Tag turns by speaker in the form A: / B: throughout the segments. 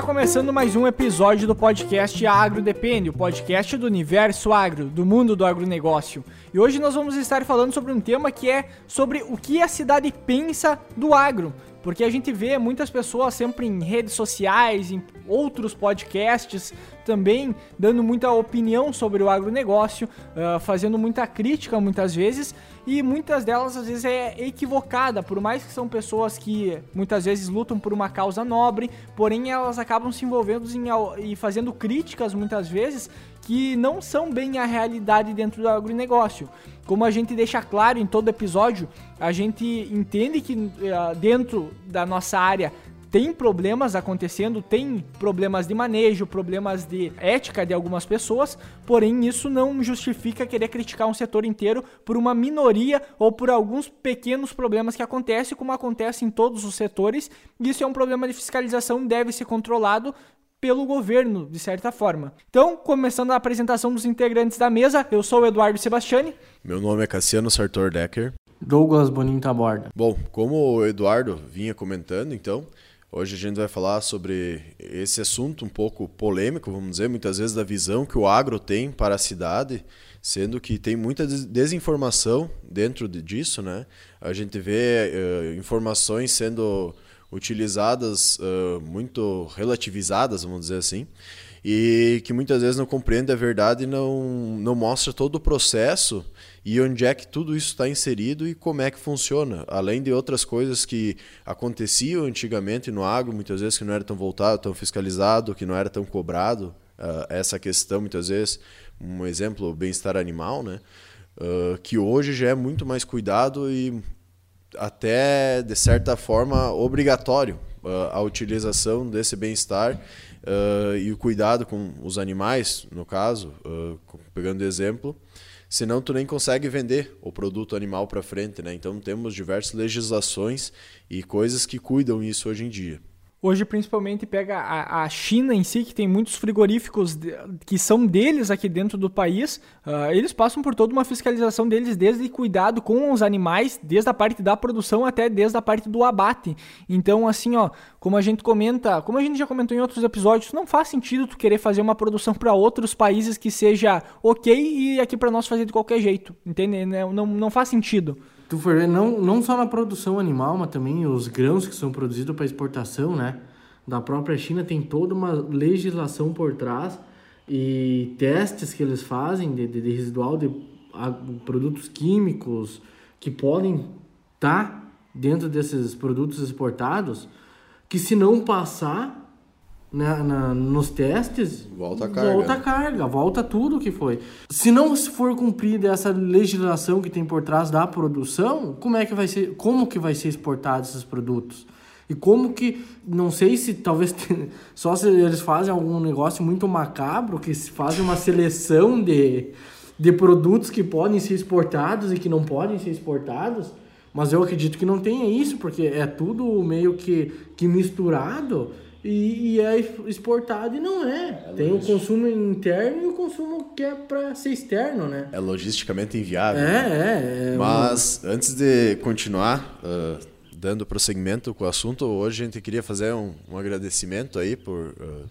A: Está começando mais um episódio do podcast Agro Depende, o podcast do universo agro, do mundo do agronegócio. E hoje nós vamos estar falando sobre um tema que é sobre o que a cidade pensa do agro. Porque a gente vê muitas pessoas sempre em redes sociais, em outros podcasts, também dando muita opinião sobre o agronegócio, uh, fazendo muita crítica muitas vezes, e muitas delas às vezes é equivocada, por mais que são pessoas que muitas vezes lutam por uma causa nobre, porém elas acabam se envolvendo em, e fazendo críticas muitas vezes que não são bem a realidade dentro do agronegócio. Como a gente deixa claro em todo episódio, a gente entende que uh, dentro da nossa área tem problemas acontecendo, tem problemas de manejo, problemas de ética de algumas pessoas, porém isso não justifica querer criticar um setor inteiro por uma minoria ou por alguns pequenos problemas que acontecem, como acontece em todos os setores. Isso é um problema de fiscalização, deve ser controlado pelo governo, de certa forma. Então, começando a apresentação dos integrantes da mesa, eu sou o Eduardo Sebastiani.
B: Meu nome é Cassiano Sartor Decker.
C: Douglas Boninho Taborda.
B: Bom, como o Eduardo vinha comentando, então, hoje a gente vai falar sobre esse assunto um pouco polêmico, vamos dizer, muitas vezes da visão que o agro tem para a cidade, sendo que tem muita desinformação dentro disso, né? A gente vê uh, informações sendo utilizadas, uh, muito relativizadas, vamos dizer assim, e que muitas vezes não compreende a verdade e não, não mostra todo o processo e onde é que tudo isso está inserido e como é que funciona. Além de outras coisas que aconteciam antigamente no agro, muitas vezes que não era tão voltado, tão fiscalizado, que não era tão cobrado. Uh, essa questão, muitas vezes, um exemplo, bem-estar animal, né? Uh, que hoje já é muito mais cuidado e até, de certa forma, obrigatório uh, a utilização desse bem-estar e o cuidado com os animais, no caso, pegando exemplo, senão tu nem consegue vender o produto animal para frente, né? Então temos diversas legislações e coisas que cuidam isso hoje em dia.
A: Hoje, principalmente, pega a, a, China em si, que tem muitos frigoríficos de, que são deles aqui dentro do país. Uh, eles passam por toda uma fiscalização deles, desde cuidado com os animais, desde a parte da produção até desde a parte do abate. Então, assim, ó, como a gente comenta, como a gente já comentou em outros episódios, não faz sentido tu querer fazer uma produção para outros países que seja ok e aqui para nós fazer de qualquer jeito, entende? Não, não, não faz sentido
C: tu for ver, não, não só na produção animal, mas também os grãos que são produzidos para exportação, né? Da própria China tem toda uma legislação por trás e testes que eles fazem de, de, de residual de a, produtos químicos que podem estar tá dentro desses produtos exportados, que se não passar, na, na, nos testes,
B: volta a carga.
C: Volta a carga, volta tudo que foi. Se não for cumprida essa legislação que tem por trás da produção, como é que vai ser, como que vai ser exportado esses produtos? E como que, não sei se talvez só se eles fazem algum negócio muito macabro, que fazem uma seleção de, de produtos que podem ser exportados e que não podem ser exportados, mas eu acredito que não tenha isso, porque é tudo meio que, que misturado e, e, é exportado e não é. é Tem o consumo interno e o consumo que é para ser externo, né?
B: É logisticamente inviável.
C: É, né?
B: é, é. Mas um... antes de continuar uh, dando prosseguimento com o assunto, hoje a gente queria fazer um, um agradecimento aí por uh,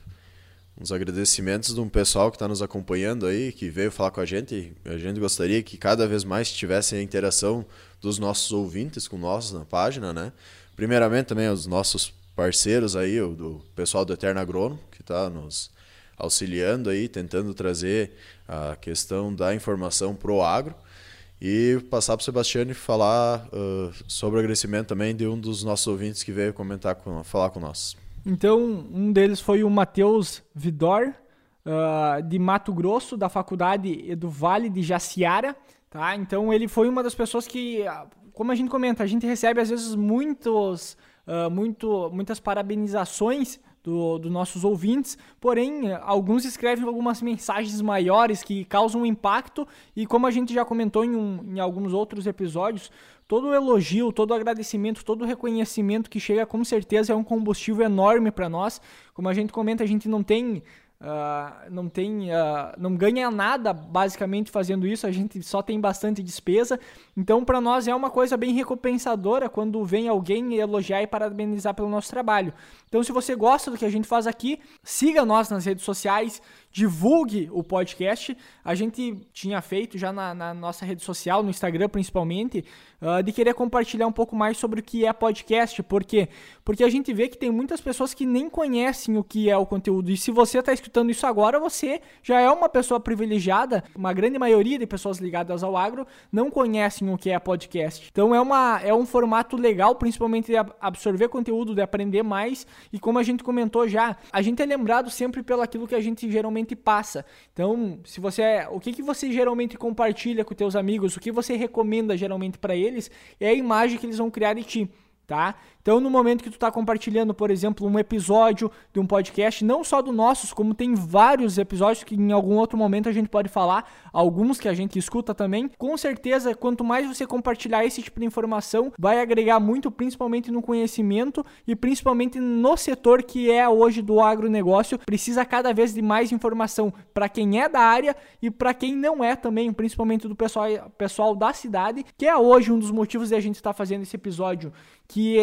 B: uns agradecimentos de um pessoal que está nos acompanhando aí, que veio falar com a gente. A gente gostaria que cada vez mais tivesse a interação dos nossos ouvintes com nós na página, né? Primeiramente também os nossos parceiros aí, o do pessoal do Eterno Agrono, que está nos auxiliando aí, tentando trazer a questão da informação pro agro. E passar para o Sebastião falar uh, sobre o agradecimento também de um dos nossos ouvintes que veio comentar com, falar com nós.
A: Então, um deles foi o Matheus Vidor, uh, de Mato Grosso, da Faculdade do Vale de Jaciara. Tá? Então, ele foi uma das pessoas que, como a gente comenta, a gente recebe às vezes muitos muito, muitas parabenizações dos do nossos ouvintes, porém, alguns escrevem algumas mensagens maiores que causam impacto, e como a gente já comentou em, um, em alguns outros episódios, todo elogio, todo agradecimento, todo reconhecimento que chega com certeza é um combustível enorme para nós. Como a gente comenta, a gente não tem Uh, não tem, uh, não ganha nada basicamente fazendo isso, a gente só tem bastante despesa. Então, para nós é uma coisa bem recompensadora quando vem alguém elogiar e parabenizar pelo nosso trabalho. Então, se você gosta do que a gente faz aqui, siga nós nas redes sociais, divulgue o podcast. A gente tinha feito já na, na nossa rede social, no Instagram principalmente, uh, de querer compartilhar um pouco mais sobre o que é podcast. Por quê? Porque a gente vê que tem muitas pessoas que nem conhecem o que é o conteúdo. E se você está escutando isso agora, você já é uma pessoa privilegiada. Uma grande maioria de pessoas ligadas ao agro não conhecem o que é podcast. Então é, uma, é um formato legal, principalmente de absorver conteúdo, de aprender mais. E como a gente comentou já, a gente é lembrado sempre pelo aquilo que a gente geralmente passa. Então, se você é, o que que você geralmente compartilha com teus amigos, o que você recomenda geralmente para eles, é a imagem que eles vão criar de ti tá? Então, no momento que tu está compartilhando, por exemplo, um episódio de um podcast, não só do nossos, como tem vários episódios que em algum outro momento a gente pode falar, alguns que a gente escuta também, com certeza, quanto mais você compartilhar esse tipo de informação, vai agregar muito, principalmente no conhecimento e principalmente no setor que é hoje do agronegócio, precisa cada vez de mais informação para quem é da área e para quem não é também, principalmente do pessoal, pessoal da cidade, que é hoje um dos motivos de a gente estar tá fazendo esse episódio que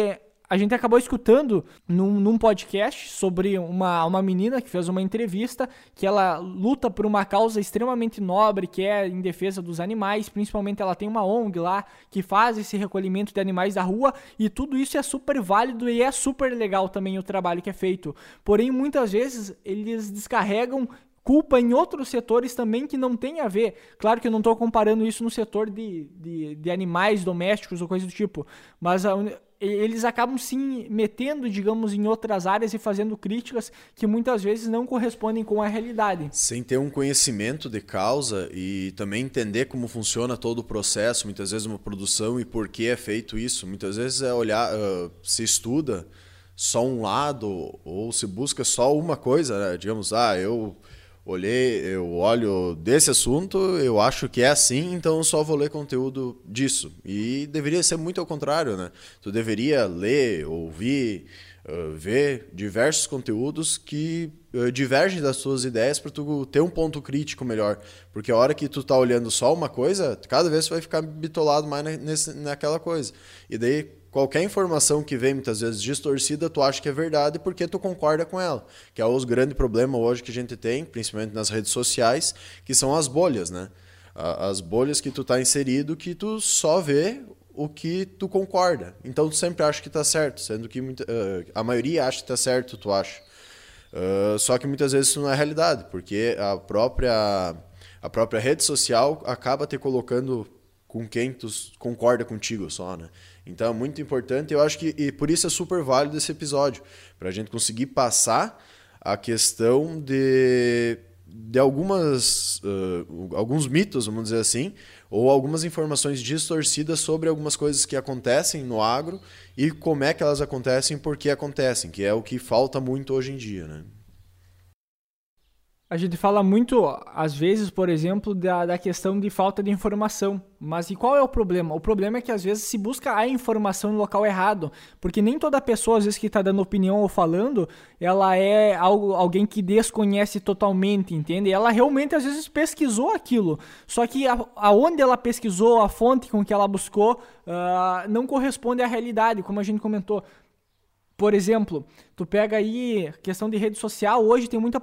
A: a gente acabou escutando num, num, podcast sobre uma, uma menina que fez uma entrevista que ela luta por uma causa extremamente nobre, que é em defesa dos animais, principalmente ela tem uma ONG lá que faz esse recolhimento de animais da rua e tudo isso é super válido e é super legal também o trabalho que é feito. Porém, muitas vezes eles descarregam culpa em outros setores também que não tem a ver. Claro que eu não estou comparando isso no setor de, de, de, animais domésticos ou coisa do tipo, mas a, eles acabam se metendo, digamos, em outras áreas e fazendo críticas que muitas vezes não correspondem com a realidade.
B: Sem ter um conhecimento de causa e também entender como funciona todo o processo, muitas vezes uma produção e por que é feito isso. Muitas vezes é olhar, uh, se estuda só um lado ou se busca só uma coisa, né? digamos, ah, eu olhei, eu olho desse assunto, eu acho que é assim, então só vou ler conteúdo disso. E deveria ser muito ao contrário, né? Tu deveria ler, ouvir, uh, ver diversos conteúdos que uh, divergem das tuas ideias para tu ter um ponto crítico melhor. Porque a hora que tu tá olhando só uma coisa, cada vez tu vai ficar bitolado mais nesse, naquela coisa. E daí qualquer informação que vem muitas vezes distorcida, tu acha que é verdade porque tu concorda com ela. Que é o grande problema hoje que a gente tem, principalmente nas redes sociais, que são as bolhas, né? As bolhas que tu tá inserido que tu só vê o que tu concorda. Então tu sempre acha que tá certo, sendo que muita, uh, a maioria acha que tá certo, tu acha. Uh, só que muitas vezes isso não é realidade, porque a própria a própria rede social acaba te colocando com quem tu concorda contigo só, né? Então é muito importante, eu acho que e por isso é super válido esse episódio, para a gente conseguir passar a questão de, de algumas uh, alguns mitos, vamos dizer assim, ou algumas informações distorcidas sobre algumas coisas que acontecem no agro e como é que elas acontecem e por que acontecem, que é o que falta muito hoje em dia, né?
A: A gente fala muito, às vezes, por exemplo, da, da questão de falta de informação. Mas e qual é o problema? O problema é que às vezes se busca a informação no local errado. Porque nem toda pessoa, às vezes, que está dando opinião ou falando, ela é algo, alguém que desconhece totalmente, entende? Ela realmente, às vezes, pesquisou aquilo. Só que a, aonde ela pesquisou, a fonte com que ela buscou, uh, não corresponde à realidade, como a gente comentou. Por exemplo, tu pega aí questão de rede social, hoje tem muita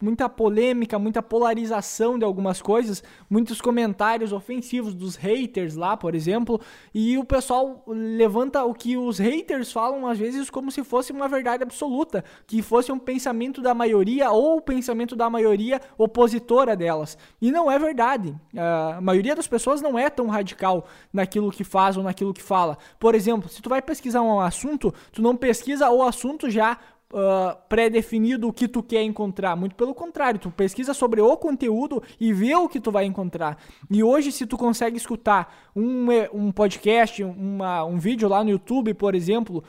A: muita polêmica, muita polarização de algumas coisas, muitos comentários ofensivos dos haters lá, por exemplo, e o pessoal levanta o que os haters falam às vezes como se fosse uma verdade absoluta, que fosse um pensamento da maioria ou o pensamento da maioria opositora delas. E não é verdade. A maioria das pessoas não é tão radical naquilo que faz ou naquilo que fala. Por exemplo, se tu vai pesquisar um assunto, tu não pesquisa o assunto já uh, pré-definido o que tu quer encontrar. Muito pelo contrário, tu pesquisa sobre o conteúdo e vê o que tu vai encontrar. E hoje, se tu consegue escutar um, um podcast, uma, um vídeo lá no YouTube, por exemplo,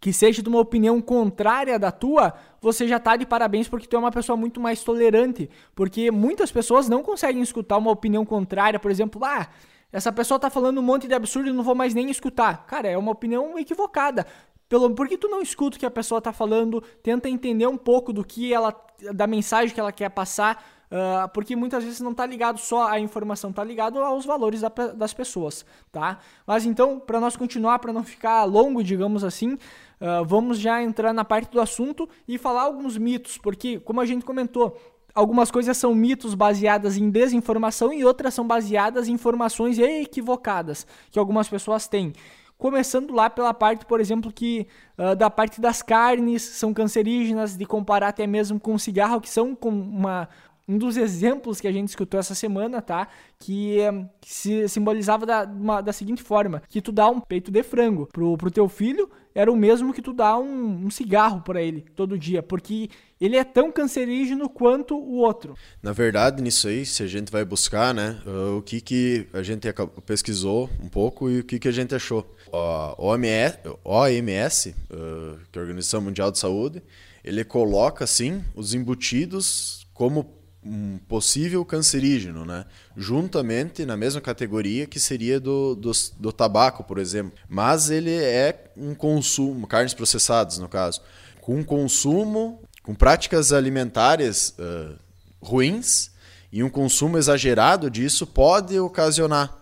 A: que seja de uma opinião contrária da tua, você já tá de parabéns porque tu é uma pessoa muito mais tolerante. Porque muitas pessoas não conseguem escutar uma opinião contrária, por exemplo, ah, essa pessoa tá falando um monte de absurdo e não vou mais nem escutar. Cara, é uma opinião equivocada pelo por que tu não escuta o que a pessoa está falando, tenta entender um pouco do que ela da mensagem que ela quer passar, uh, porque muitas vezes não está ligado só à informação, está ligado aos valores da, das pessoas, tá? Mas então, para nós continuar, para não ficar longo, digamos assim, uh, vamos já entrar na parte do assunto e falar alguns mitos, porque como a gente comentou, algumas coisas são mitos baseadas em desinformação e outras são baseadas em informações equivocadas que algumas pessoas têm. Começando lá pela parte, por exemplo, que uh, da parte das carnes são cancerígenas, de comparar até mesmo com o cigarro, que são com uma, um dos exemplos que a gente escutou essa semana, tá? Que, que se simbolizava da, uma, da seguinte forma: que tu dá um peito de frango pro, pro teu filho era o mesmo que tu dá um, um cigarro para ele todo dia, porque ele é tão cancerígeno quanto o outro.
B: Na verdade, nisso aí, se a gente vai buscar, né, uh, o que, que a gente pesquisou um pouco e o que, que a gente achou. A OMS, OMS uh, que é a Organização Mundial de Saúde, ele coloca, assim, os embutidos como um possível cancerígeno, né? Juntamente na mesma categoria que seria do, do, do, tabaco, por exemplo. Mas ele é um consumo, carnes processadas no caso, com consumo, com práticas alimentares uh, ruins e um consumo exagerado disso pode ocasionar.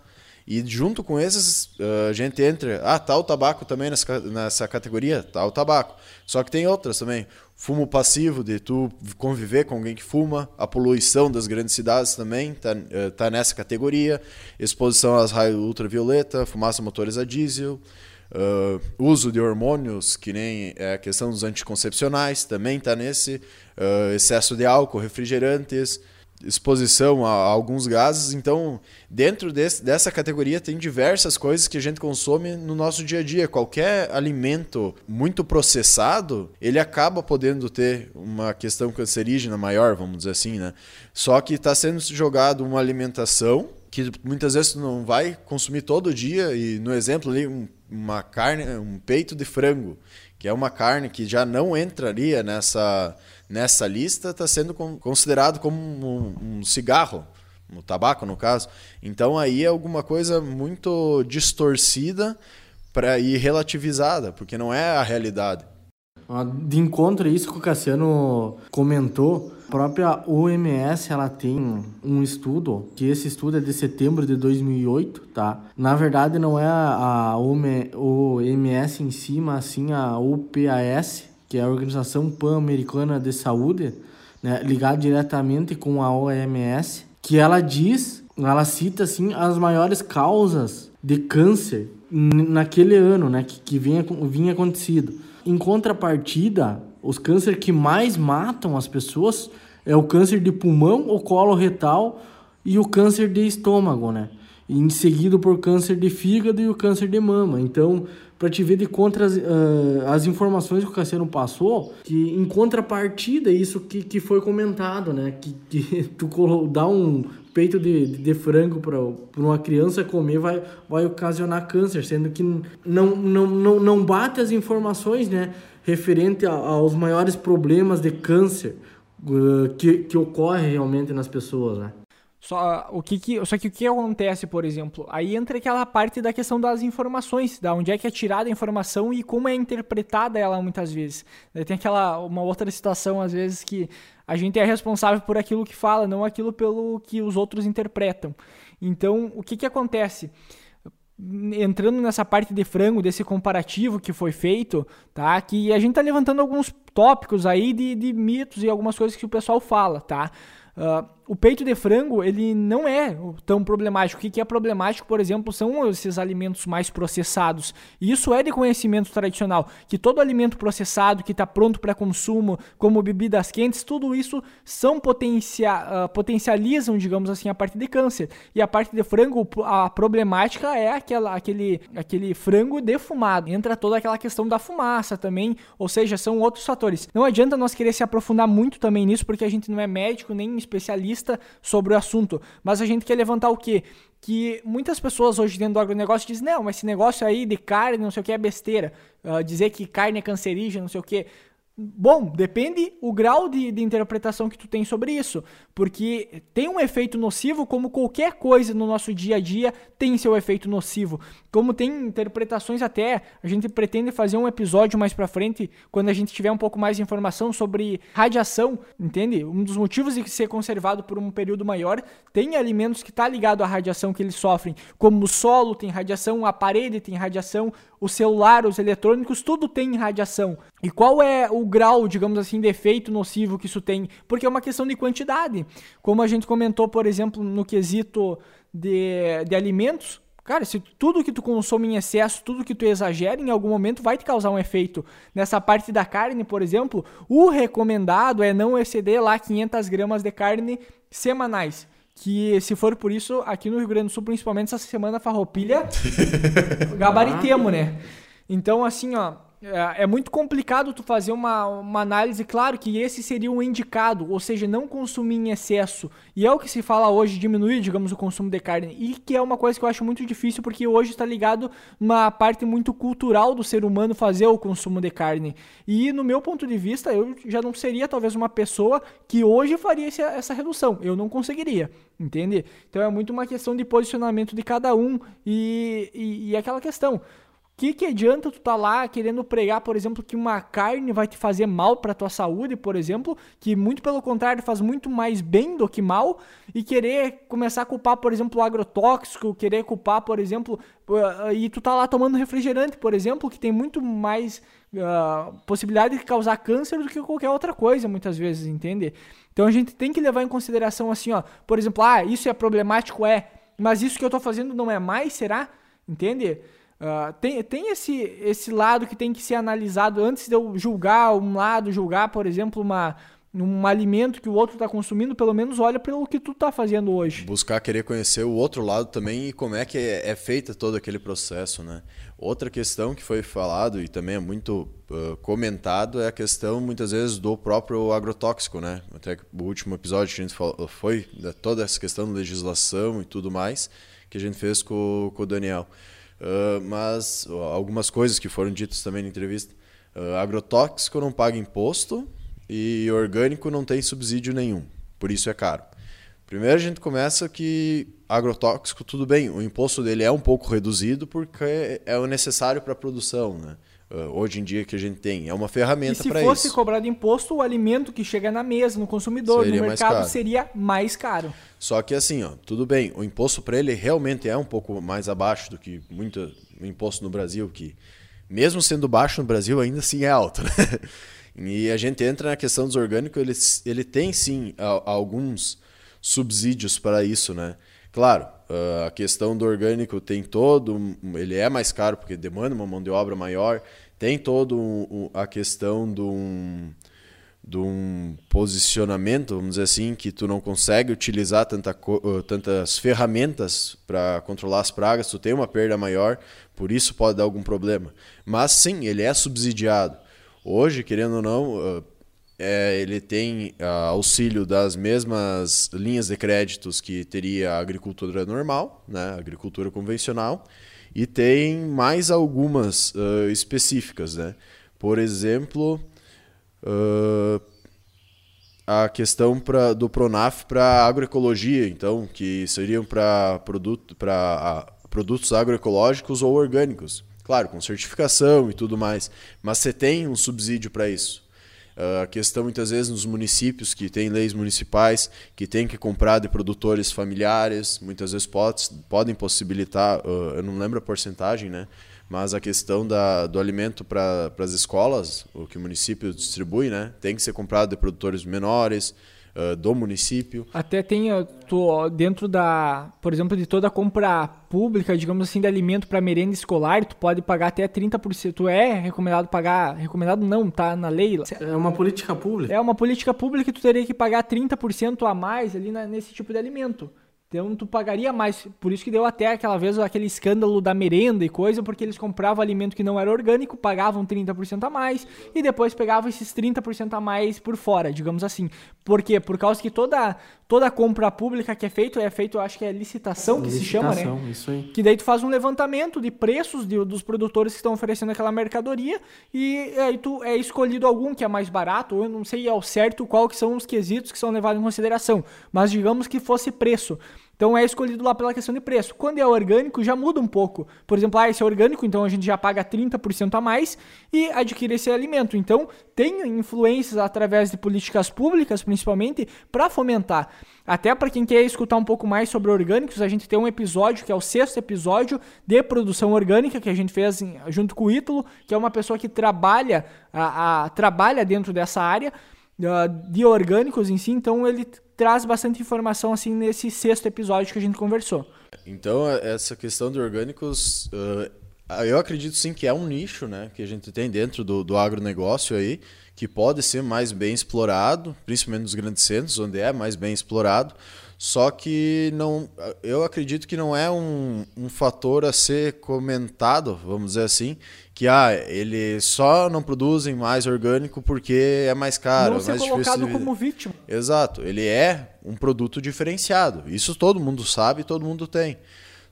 B: E junto com esses, uh, a gente entra, ah, tá o tabaco também nessa, nessa categoria, tá o tabaco. Só que tem outras também. Fumo passivo, de tu conviver com alguém que fuma, a poluição das grandes cidades também está eh, tá nessa categoria, exposição às raios ultravioleta, fumaça motorizada diesel, uh, uso de hormônios, que nem é a questão dos anticoncepcionais, também está nesse, uh, excesso de álcool, refrigerantes, exposição a, a, alguns gases. Então, dentro desse, dessa categoria tem diversas coisas que a gente consome no nosso dia a dia. Qualquer alimento muito processado, ele acaba podendo ter uma questão cancerígena maior, vamos dizer assim, né? Só que está sendo jogado uma alimentação que muitas vezes não vai consumir todo dia e no exemplo ali um, uma carne, um peito de frango, que é uma carne que já não entraria nessa nessa lista está sendo considerado como um, um cigarro, um tabaco no caso. Então aí é alguma coisa muito distorcida para ir relativizada, porque não é a realidade.
C: De encontro a isso que o Cassiano comentou, a própria OMS ela tem um estudo, que esse estudo é de setembro de 2008, tá? Na verdade não é a OMS em si, mas sim a OPAS, que é a Organização Pan-Americana de Saúde, né, ligada diretamente com a OMS, que ela diz, ela cita assim as maiores causas de câncer naquele ano, né, que, que vinha, vinha acontecido. Em contrapartida, os cânceres que mais matam as pessoas é o câncer de pulmão, o colo retal e o câncer de estômago, né? E em seguida por câncer de fígado e o câncer de mama. Então, para te ver de contra as, uh, as informações que o Cassiano passou, que em contrapartida, isso que, que foi comentado, né? Que, que tu dá um peito de, de, de frango para uma criança comer vai, vai ocasionar câncer, sendo que não, não, não, não bate as informações, né? Referente a, aos maiores problemas de câncer uh, que, que ocorre realmente nas pessoas, né?
A: Só, o que que, só que o que acontece, por exemplo? Aí entra aquela parte da questão das informações, da onde é que é tirada a informação e como é interpretada ela muitas vezes. Tem aquela uma outra situação, às vezes, que a gente é responsável por aquilo que fala, não aquilo pelo que os outros interpretam. Então, o que que acontece? entrando nessa parte de frango, desse comparativo que foi feito, tá? Que a gente tá levantando alguns tópicos aí de, de mitos e algumas coisas que o pessoal fala, tá? Uh, o peito de frango ele não é tão problemático. O que é problemático, por exemplo, são esses alimentos mais processados. E isso é de conhecimento tradicional, que todo alimento processado que está pronto para consumo, como bebidas quentes, tudo isso são potencia, uh, potencializam, digamos assim, a parte de câncer. E a parte de frango, a problemática é aquela, aquele, aquele frango defumado. Entra toda aquela questão da fumaça também, ou seja, são outros fatores. Não adianta nós querer se aprofundar muito também nisso, porque a gente não é médico nem especialista sobre o assunto. Mas a gente quer levantar o quê? Que muitas pessoas hoje dentro do agronegócio dizem, não, mas esse negócio aí de carne, não sei o que, é besteira. Uh, dizer que carne é cancerígena, não sei o que. Bom, depende o grau de, de, interpretação que tu tem sobre isso, porque tem um efeito nocivo, como qualquer coisa no nosso dia a dia tem seu efeito nocivo. Como tem interpretações até, a gente pretende fazer um episódio mais para frente, quando a gente tiver um pouco mais de informação sobre radiação, entende? Um dos motivos de ser conservado por um período maior, tem alimentos que está ligado à radiação que eles sofrem, como o solo tem radiação, a parede tem radiação, o celular, os eletrônicos, tudo tem radiação. E qual é o grau, digamos assim, de efeito nocivo que isso tem? Porque é uma questão de quantidade. Como a gente comentou, por exemplo, no quesito de, de alimentos, Cara, se tudo que tu consome em excesso, tudo que tu exagera, em algum momento vai te causar um efeito. Nessa parte da carne, por exemplo, o recomendado é não exceder lá 500 gramas de carne semanais que se for por isso, aqui no Rio Grande do Sul, principalmente essa semana farroupilha, gabaritemos, né? Então, assim, ó, é, é, muito complicado tu fazer uma, uma análise, claro que esse seria um indicado, ou seja, não consumir em excesso. E é o que se fala hoje, diminuir, digamos, o consumo de carne. E que é uma coisa que eu acho muito difícil, porque hoje está ligado uma parte muito cultural do ser humano fazer o consumo de carne. E no meu ponto de vista, eu já não seria talvez uma pessoa que hoje faria essa, essa redução. Eu não conseguiria, entende? Então é muito uma questão de posicionamento de cada um e, e, e aquela questão que, que adianta tu tá lá querendo pregar, por exemplo, que uma carne vai te fazer mal para tua saúde, por exemplo, que muito pelo contrário faz muito mais bem do que mal, e querer começar a culpar, por exemplo, o agrotóxico, querer culpar, por exemplo, uh, e tu tá lá tomando refrigerante, por exemplo, que tem muito mais uh, possibilidade de causar câncer do que qualquer outra coisa, muitas vezes, entende? Então a gente tem que levar em consideração assim, ó, por exemplo, ah, isso é problemático, é, mas isso que eu tô fazendo não é mais, será? Entende? Uh, tem tem esse, esse lado que tem que ser analisado antes de eu julgar um lado, julgar, por exemplo, uma, um alimento que o outro está consumindo, pelo menos olha pelo que tu está fazendo hoje.
B: Buscar querer conhecer o outro lado também e como é que é, é feito todo aquele processo, né? Outra questão que foi falado e também é muito uh, comentado é a questão, muitas vezes, do próprio agrotóxico, né? Até o último episódio que a gente falou foi toda essa questão de legislação e tudo mais que a gente fez com, com o Daniel. Uh, mas algumas coisas que foram ditas também na entrevista. Uh, agrotóxico não paga imposto e orgânico não tem subsídio nenhum, por isso é caro. Primeiro a gente começa que agrotóxico tudo bem, o imposto dele é um pouco reduzido porque é o necessário para a produção, né? Uh, hoje em dia que a gente tem. É uma ferramenta para
A: isso. Se fosse cobrado imposto, o alimento que chega na mesa, no consumidor, seria no mercado, seria mais caro.
B: Só que assim, ó, tudo bem, o imposto para ele realmente é um pouco mais abaixo do que muito o imposto no Brasil, que mesmo sendo baixo no Brasil, ainda assim é alto. Né? E a gente entra na questão dos orgânicos, ele, ele tem sim a, alguns subsídios para isso, né? Claro, uh, a questão do orgânico tem todo, ele é mais caro porque demanda uma mão de obra maior, tem todo um, a questão de um, de um posicionamento, vamos dizer assim, que tu não consegue utilizar tanta, uh, tantas ferramentas para controlar as pragas, tu tem uma perda maior, por isso pode dar algum problema. Mas sim, ele é subsidiado. Hoje, querendo ou não, uh, é, ele tem uh, auxílio das mesmas linhas de créditos que teria a agricultura normal, né, a agricultura convencional, e tem mais algumas uh, específicas. Né? Por exemplo, uh, a questão pra, do Pronaf para agroecologia, então, que seriam para produto, produtos agroecológicos ou orgânicos. Claro, com certificação e tudo mais, mas você tem um subsídio para isso. A questão muitas vezes nos municípios que têm leis municipais que têm que comprar de produtores familiares, muitas vezes pode, podem possibilitar, eu não lembro a porcentagem, né? mas a questão da, do alimento para as escolas, o que o município distribui, né? tem que ser comprado de produtores menores, uh, do município.
A: Até tem tô, dentro da, por exemplo, de toda a compra pública, digamos assim, de alimento para merenda escolar, tu pode pagar até 30%. Tu é recomendado pagar, recomendado não, tá na lei.
C: É uma política pública.
A: É uma política pública que tu teria que pagar 30% a mais ali na, nesse tipo de alimento. Então tu pagaria mais. Por isso que deu até aquela vez aquele escândalo da merenda e coisa, porque eles compravam alimento que não era orgânico, pagavam 30% a mais e depois pegavam esses 30% a mais por fora, digamos assim. Por quê? Por causa que toda toda compra pública que é feito é feito, acho que é licitação que licitação, se chama, né?
C: Isso aí.
A: Que daí tu faz um levantamento de preços de, dos produtores que estão oferecendo aquela mercadoria e aí tu é escolhido algum que é mais barato, ou eu não sei ao certo qual que são os quesitos que são levados em consideração, mas digamos que fosse preço. Então é escolhido lá pela questão de preço. Quando é orgânico, já muda um pouco. Por exemplo, ah, esse é orgânico, então a gente já paga 30% a mais e adquire esse alimento. Então tem influências através de políticas públicas, principalmente, para fomentar. Até para quem quer escutar um pouco mais sobre orgânicos, a gente tem um episódio, que é o sexto episódio de produção orgânica, que a gente fez junto com o Ítalo, que é uma pessoa que trabalha, a, a trabalha dentro dessa área de orgânicos em si, então ele traz bastante informação assim nesse sexto episódio que a gente conversou.
B: Então, essa questão de orgânicos, uh, eu acredito sim que é um nicho né, que a gente tem dentro do, do agronegócio aí, que pode ser mais bem explorado, principalmente nos grandes centros, onde é mais bem explorado. Só que não, eu acredito que não é um, um fator a ser comentado, vamos dizer assim, que ah, eles só não produzem mais orgânico porque é mais caro.
A: Não
B: é mais
A: ser colocado como vítima.
B: Exato, ele é um produto diferenciado. Isso todo mundo sabe, todo mundo tem.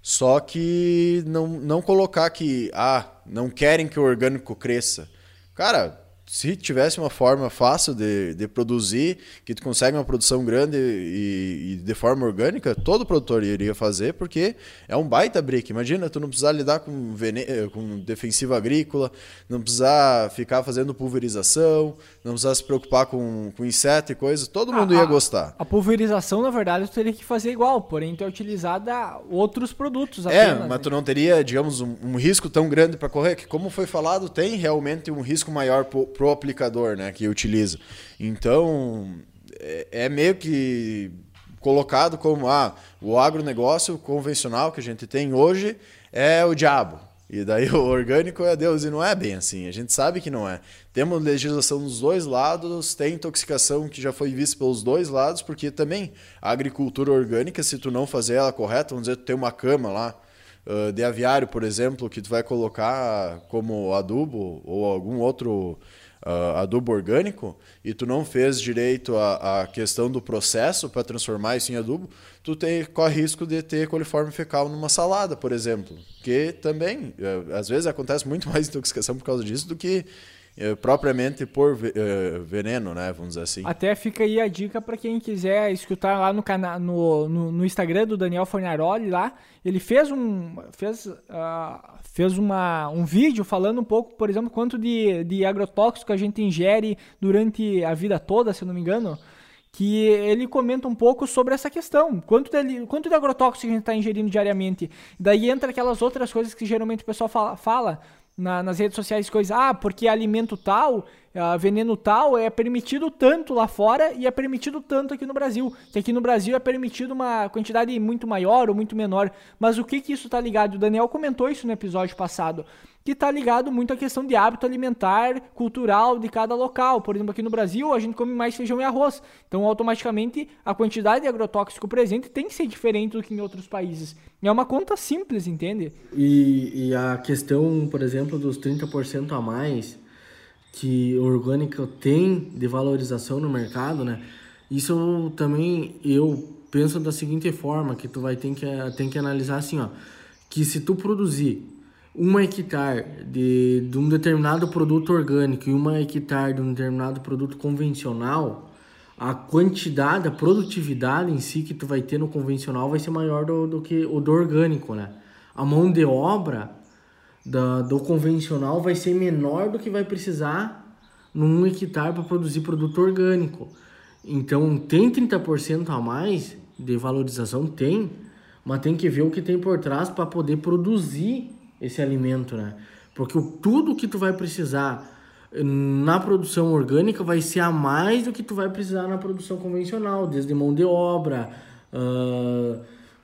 B: Só que não, não colocar que ah, não querem que o orgânico cresça. Cara, se tivesse uma forma fácil de, de produzir, que tu consegue uma produção grande e, e, de forma orgânica, todo produtor iria fazer, porque é um baita brick. Imagina, tu não precisar lidar com, veneno, com defensivo agrícola, não precisar ficar fazendo pulverização, não precisar se preocupar com, com inseto e coisas, todo mundo a, ia gostar.
A: A, a, pulverização, na verdade, tu teria que fazer igual, porém tu é utilizada outros produtos
B: é, apenas. É, mas né? tu não teria, digamos, um, um risco tão grande para correr, que como foi falado, tem realmente um risco maior pro aplicador, né, que utiliza. Então, é, é meio que colocado como ah, o agronegócio convencional que a gente tem hoje é o diabo. E daí o orgânico é Deus, e não é bem assim. A gente sabe que não é. Temos legislação dos dois lados, tem intoxicação que já foi vista pelos dois lados, porque também a agricultura orgânica, se tu não fazer ela correta, vamos dizer, tu tem uma cama lá uh, de aviário, por exemplo, que tu vai colocar como adubo ou algum outro uh, adubo orgânico e tu não fez direito a questão do processo para transformar isso em adubo, tu tem, corre risco de ter coliforme fecal numa salada, por exemplo. Que também, uh, às vezes, acontece muito mais intoxicação por causa disso do que propriamente por uh, veneno, né? Vamos dizer assim.
A: Até fica aí a dica para quem quiser escutar lá no, no, no, no, Instagram do Daniel Fornaroli lá. Ele fez um. fez uh, fez uma, um vídeo falando um pouco, por exemplo, quanto de, de agrotóxico a gente ingere durante a vida toda, se eu não me engano, que ele comenta um pouco sobre essa questão. Quanto de, quanto de agrotóxico a gente está ingerindo diariamente? Daí entra aquelas outras coisas que geralmente o pessoal fala, fala na, nas redes sociais, coisas, ah, porque alimento tal uh, veneno tal é permitido tanto lá fora e é permitido tanto aqui no Brasil. Que aqui no Brasil é permitido uma quantidade muito maior ou muito menor. Mas o que que isso está ligado? O Daniel comentou isso no episódio passado. Que está ligado muito à questão de hábito alimentar, cultural de cada local. Por exemplo, aqui no Brasil a gente come mais feijão e arroz. Então, automaticamente, a quantidade de agrotóxico presente tem que ser diferente do que em outros países. É uma conta simples, entende?
C: E, e a questão, por exemplo, dos 30% a mais que orgânica tem de valorização no mercado, né? Isso também eu penso da seguinte forma, que tu vai ter que, tem que analisar assim, ó, que se tu produzir uma hectare de, de um determinado produto orgânico e uma hectare de um determinado produto convencional, a quantidade, a produtividade em si que tu vai ter no convencional vai ser maior do, do que o do orgânico, né? A mão de obra da, do convencional vai ser menor do que vai precisar num hectare para produzir produto orgânico. Então, tem 30% a mais de valorização? Tem, mas tem que ver o que tem por trás para poder produzir esse alimento, né? Porque tudo que tu vai precisar na produção orgânica vai ser a mais do que tu vai precisar na produção convencional, desde mão de obra, uh,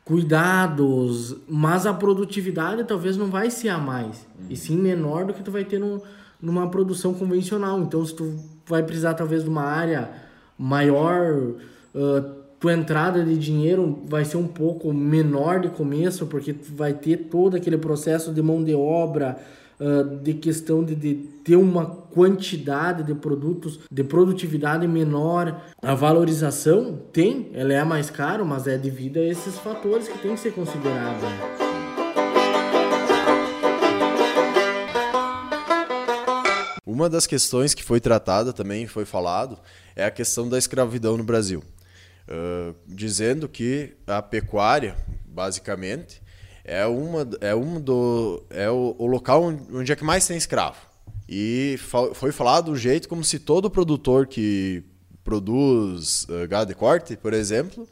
C: cuidados, mas a produtividade talvez não vai ser a mais, uhum. e sim menor do que tu vai ter no, numa produção convencional. Então, se tu vai precisar talvez de uma área maior, uh, tua entrada de dinheiro vai ser um pouco menor de começo, porque vai ter todo aquele processo de mão de obra, uh, de questão de, de, ter uma quantidade de produtos de produtividade menor. A valorização tem, ela é mais cara, mas é devido a esses fatores que tem que ser considerado. Né?
B: Uma das questões que foi tratada também, foi falado, é a questão da escravidão no Brasil. Uh, dizendo que a pecuária, basicamente, é, uma, é, um do, é o, o local onde é que mais tem escravo. E foi falado do jeito como se todo produtor que produz uh, gado de corte, por exemplo,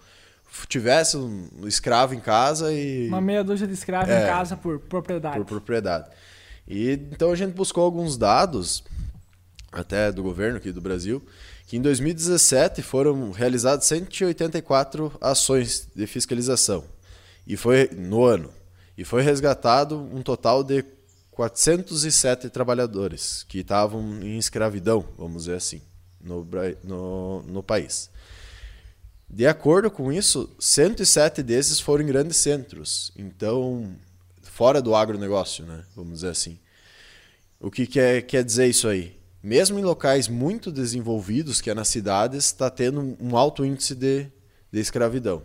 B: tivesse um escravo em casa e.
A: Uma meia dúzia de escravos é, em casa por propriedade.
B: Por propriedade. E então a gente buscou alguns dados até do governo aqui do Brasil, que em 2017 foram realizadas 184 ações de fiscalização. E foi no ano. E foi resgatado um total de 407 trabalhadores que estavam em escravidão, vamos dizer assim, no, no, no país. De acordo com isso, 107 desses foram em grandes centros. Então, fora do agronegócio, né? Vamos dizer assim. O que quer, quer dizer isso aí? mesmo em locais muito desenvolvidos, que é nas cidades, está tendo um alto índice de, de escravidão.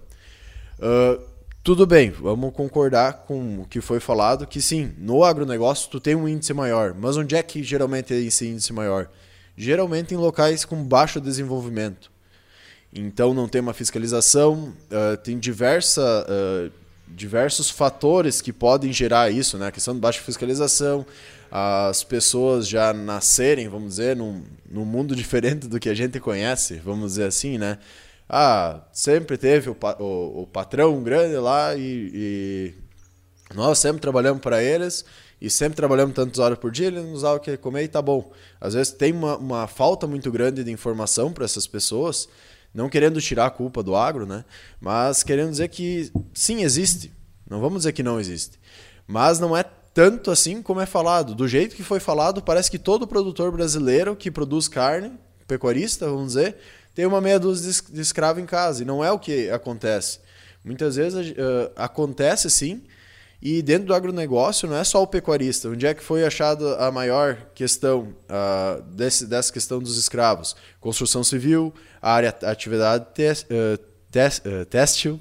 B: Uh, tudo bem, vamos concordar com o que foi falado, que sim, no agronegócio tu tem um índice maior, mas onde é que geralmente é esse índice maior? Geralmente em locais com baixo desenvolvimento. Então não tem uma fiscalização, uh, tem diversa, uh, diversos fatores que podem gerar isso, né? a questão de baixa fiscalização, as pessoas já nascerem, vamos dizer, num, num mundo diferente do que a gente conhece, vamos dizer assim, né? Ah, sempre teve o, o, o patrão grande lá e, e, nós sempre trabalhamos para eles e sempre trabalhamos tantas horas por dia, ele nos dá o que comer e tá bom. Às vezes tem uma, uma falta muito grande de informação para essas pessoas, não querendo tirar a culpa do agro, né? Mas querendo dizer que sim, existe. Não vamos dizer que não existe. Mas não é tanto assim como é falado. Do jeito que foi falado, parece que todo produtor brasileiro que produz carne, pecuarista, vamos dizer, tem uma meia dúzia de escravo em casa. E não é o que acontece. Muitas vezes uh, acontece sim, e dentro do agronegócio não é só o pecuarista. Onde é que foi achada a maior questão uh, desse, dessa questão dos escravos? Construção civil, área, atividade tes, uh, uh, têxtil,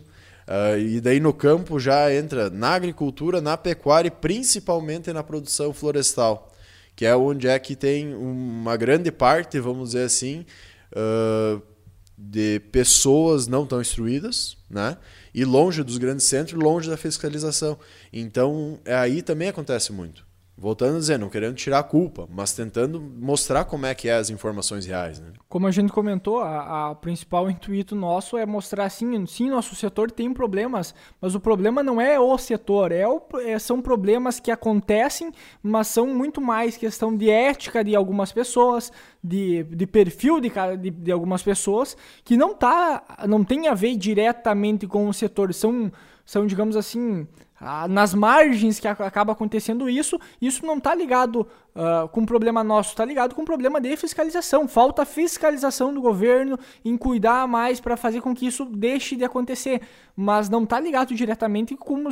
B: e daí no campo já entra na agricultura, na pecuária e principalmente na produção florestal, que é onde é que tem uma grande parte, vamos dizer assim, de pessoas não tão instruídas, né? E longe dos grandes centros, longe da fiscalização. Então, é aí também acontece muito. Voltando a dizer, não querendo tirar a culpa, mas tentando mostrar como é que é as informações reais. Né?
A: Como a gente comentou, a, a principal intuito nosso é mostrar assim, sim, nosso setor tem problemas, mas o problema não é o setor, é, o, é são problemas que acontecem, mas são muito mais questão de ética de algumas pessoas, de, de perfil de, de, de algumas pessoas, que não, tá, não tem a ver diretamente com o setor, são, são digamos assim ah, nas margens que acaba acontecendo isso, isso não está ligado uh, com um problema nosso, está ligado com um problema de fiscalização. Falta fiscalização do governo em cuidar mais para fazer com que isso deixe de acontecer. Mas não está ligado diretamente com.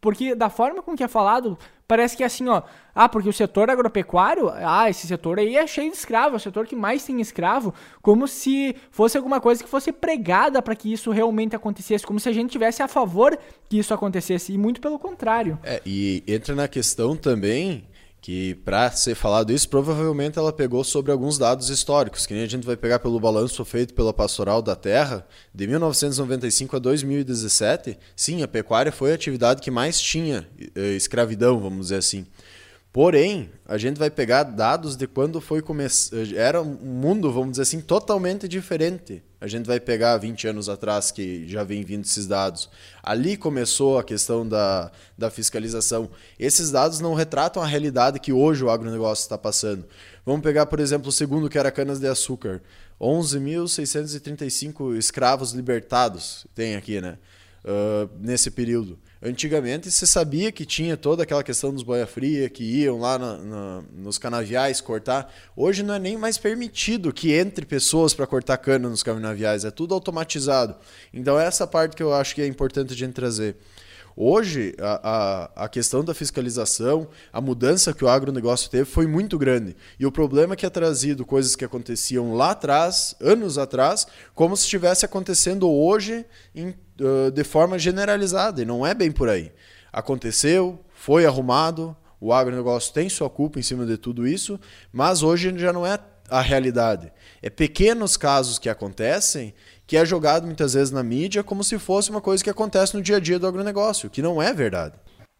A: Porque da forma com que é falado, parece que é assim, ó. Ah, porque o setor agropecuário, ah, esse setor aí é cheio de escravo, é o setor que mais tem escravo, como se fosse alguma coisa que fosse pregada para que isso realmente acontecesse, como se a gente tivesse a favor que isso acontecesse, e muito pelo contrário.
B: É, e entra na questão também que para ser falado isso, provavelmente ela pegou sobre alguns dados históricos, que nem a gente vai pegar pelo balanço feito pela Pastoral da Terra, de 1995 a 2017, sim, a pecuária foi a atividade que mais tinha eh, escravidão, vamos dizer assim. Porém, a gente vai pegar dados de quando foi começar. Era um mundo, vamos dizer assim, totalmente diferente. A gente vai pegar 20 anos atrás, que já vem vindo esses dados. Ali começou a questão da, da fiscalização. Esses dados não retratam a realidade que hoje o agronegócio está passando. Vamos pegar, por exemplo, o segundo, que era canas de açúcar. 11.635 escravos libertados tem aqui, né? Uh, nesse período. Antigamente você sabia que tinha toda aquela questão dos boia fria, que iam lá na, na, nos canaviais cortar. Hoje não é nem mais permitido que entre pessoas para cortar cana nos canaviais, é tudo automatizado. Então é essa parte que eu acho que é importante a gente trazer. Hoje, a, a, a, questão da fiscalização, a mudança que o agronegócio teve foi muito grande. E o problema é que é trazido coisas que aconteciam lá atrás, anos atrás, como se estivesse acontecendo hoje em, de forma generalizada. E não é bem por aí. Aconteceu, foi arrumado, o agronegócio tem sua culpa em cima de tudo isso, mas hoje já não é a realidade. É pequenos casos que acontecem que é jogado muitas vezes na mídia como se fosse uma coisa que acontece no dia a dia do agronegócio, que não é verdade.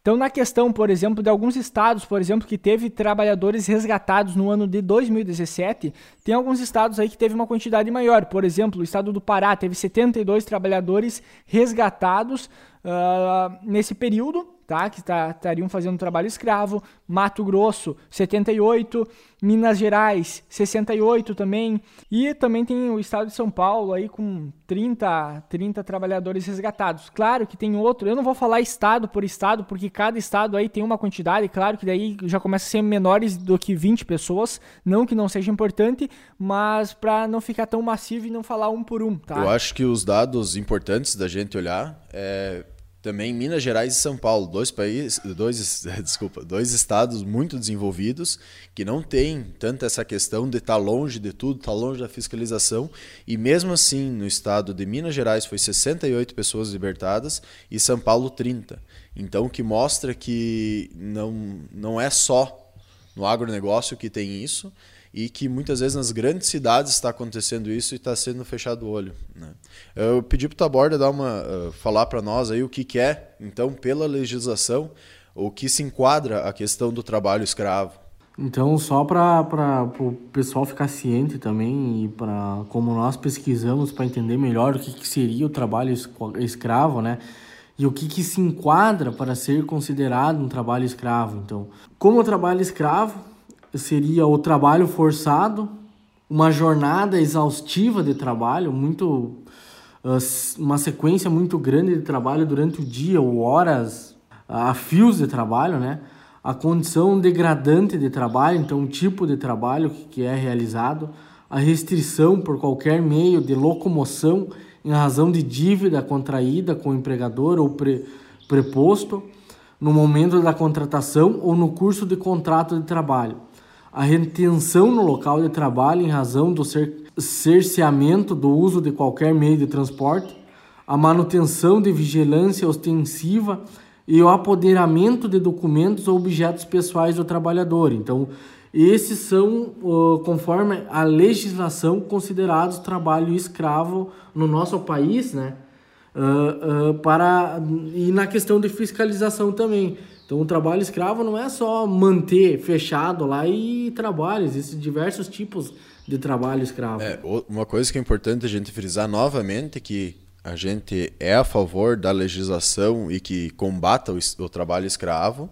A: Então, na questão, por exemplo, de alguns estados, por exemplo, que teve trabalhadores resgatados no ano de 2017, tem alguns estados aí que teve uma quantidade maior. Por exemplo, o estado do Pará teve 72 trabalhadores resgatados uh, nesse período, tá? Que tá, estariam fazendo trabalho escravo. Mato Grosso, 78. Minas Gerais, 68 também. E também tem o estado de São Paulo aí com 30, 30 trabalhadores resgatados. Claro que tem outro, eu não vou falar estado por estado, porque cada estado aí tem uma quantidade, claro que daí já começa a ser menores do que 20 pessoas, não que não seja importante, mas para não ficar tão massivo e não falar um por um, tá?
B: Eu acho que os dados importantes da gente olhar é também Minas Gerais e São Paulo, dois países, dois, desculpa, dois estados muito desenvolvidos que não têm tanta essa questão de estar tá longe de tudo, estar tá longe da fiscalização e mesmo assim no estado de Minas Gerais foi 68 pessoas libertadas e São Paulo 30. Então que mostra que não não é só no agronegócio que tem isso e que muitas vezes nas grandes cidades está acontecendo isso e está sendo fechado o olho. Né? Eu pedi para o Taborda dar uma, uh, falar para nós aí o que, que é, então, pela legislação, o que se enquadra a questão do trabalho escravo.
C: Então, só para o pessoal ficar ciente também e para como nós pesquisamos para entender melhor o que, que seria o trabalho escravo, né? E o que, que se enquadra para ser considerado um trabalho escravo. Então, como o trabalho escravo, seria o trabalho forçado, uma jornada exaustiva de trabalho, muito ah, uma sequência muito grande de trabalho durante o dia, ou horas a fios de trabalho, né? A condição degradante de trabalho, então o tipo de trabalho que é realizado, a restrição por qualquer meio de locomoção em razão de dívida contraída com o empregador ou pre, preposto no momento da contratação ou no curso de contrato de trabalho a retenção no local de trabalho em razão do cerceamento do uso de qualquer meio de transporte, a manutenção de vigilância ostensiva e o apoderamento de documentos ou objetos pessoais do trabalhador. Então, esses são, conforme a legislação, considerados trabalho escravo no nosso país, né? Uh, uh, para e na questão de fiscalização também. Então, o trabalho escravo não é só manter fechado lá e trabalho, existem diversos tipos de trabalho escravo.
B: É, uma coisa que é importante a gente frisar novamente que a gente é a favor da legislação e que combata o, o trabalho escravo.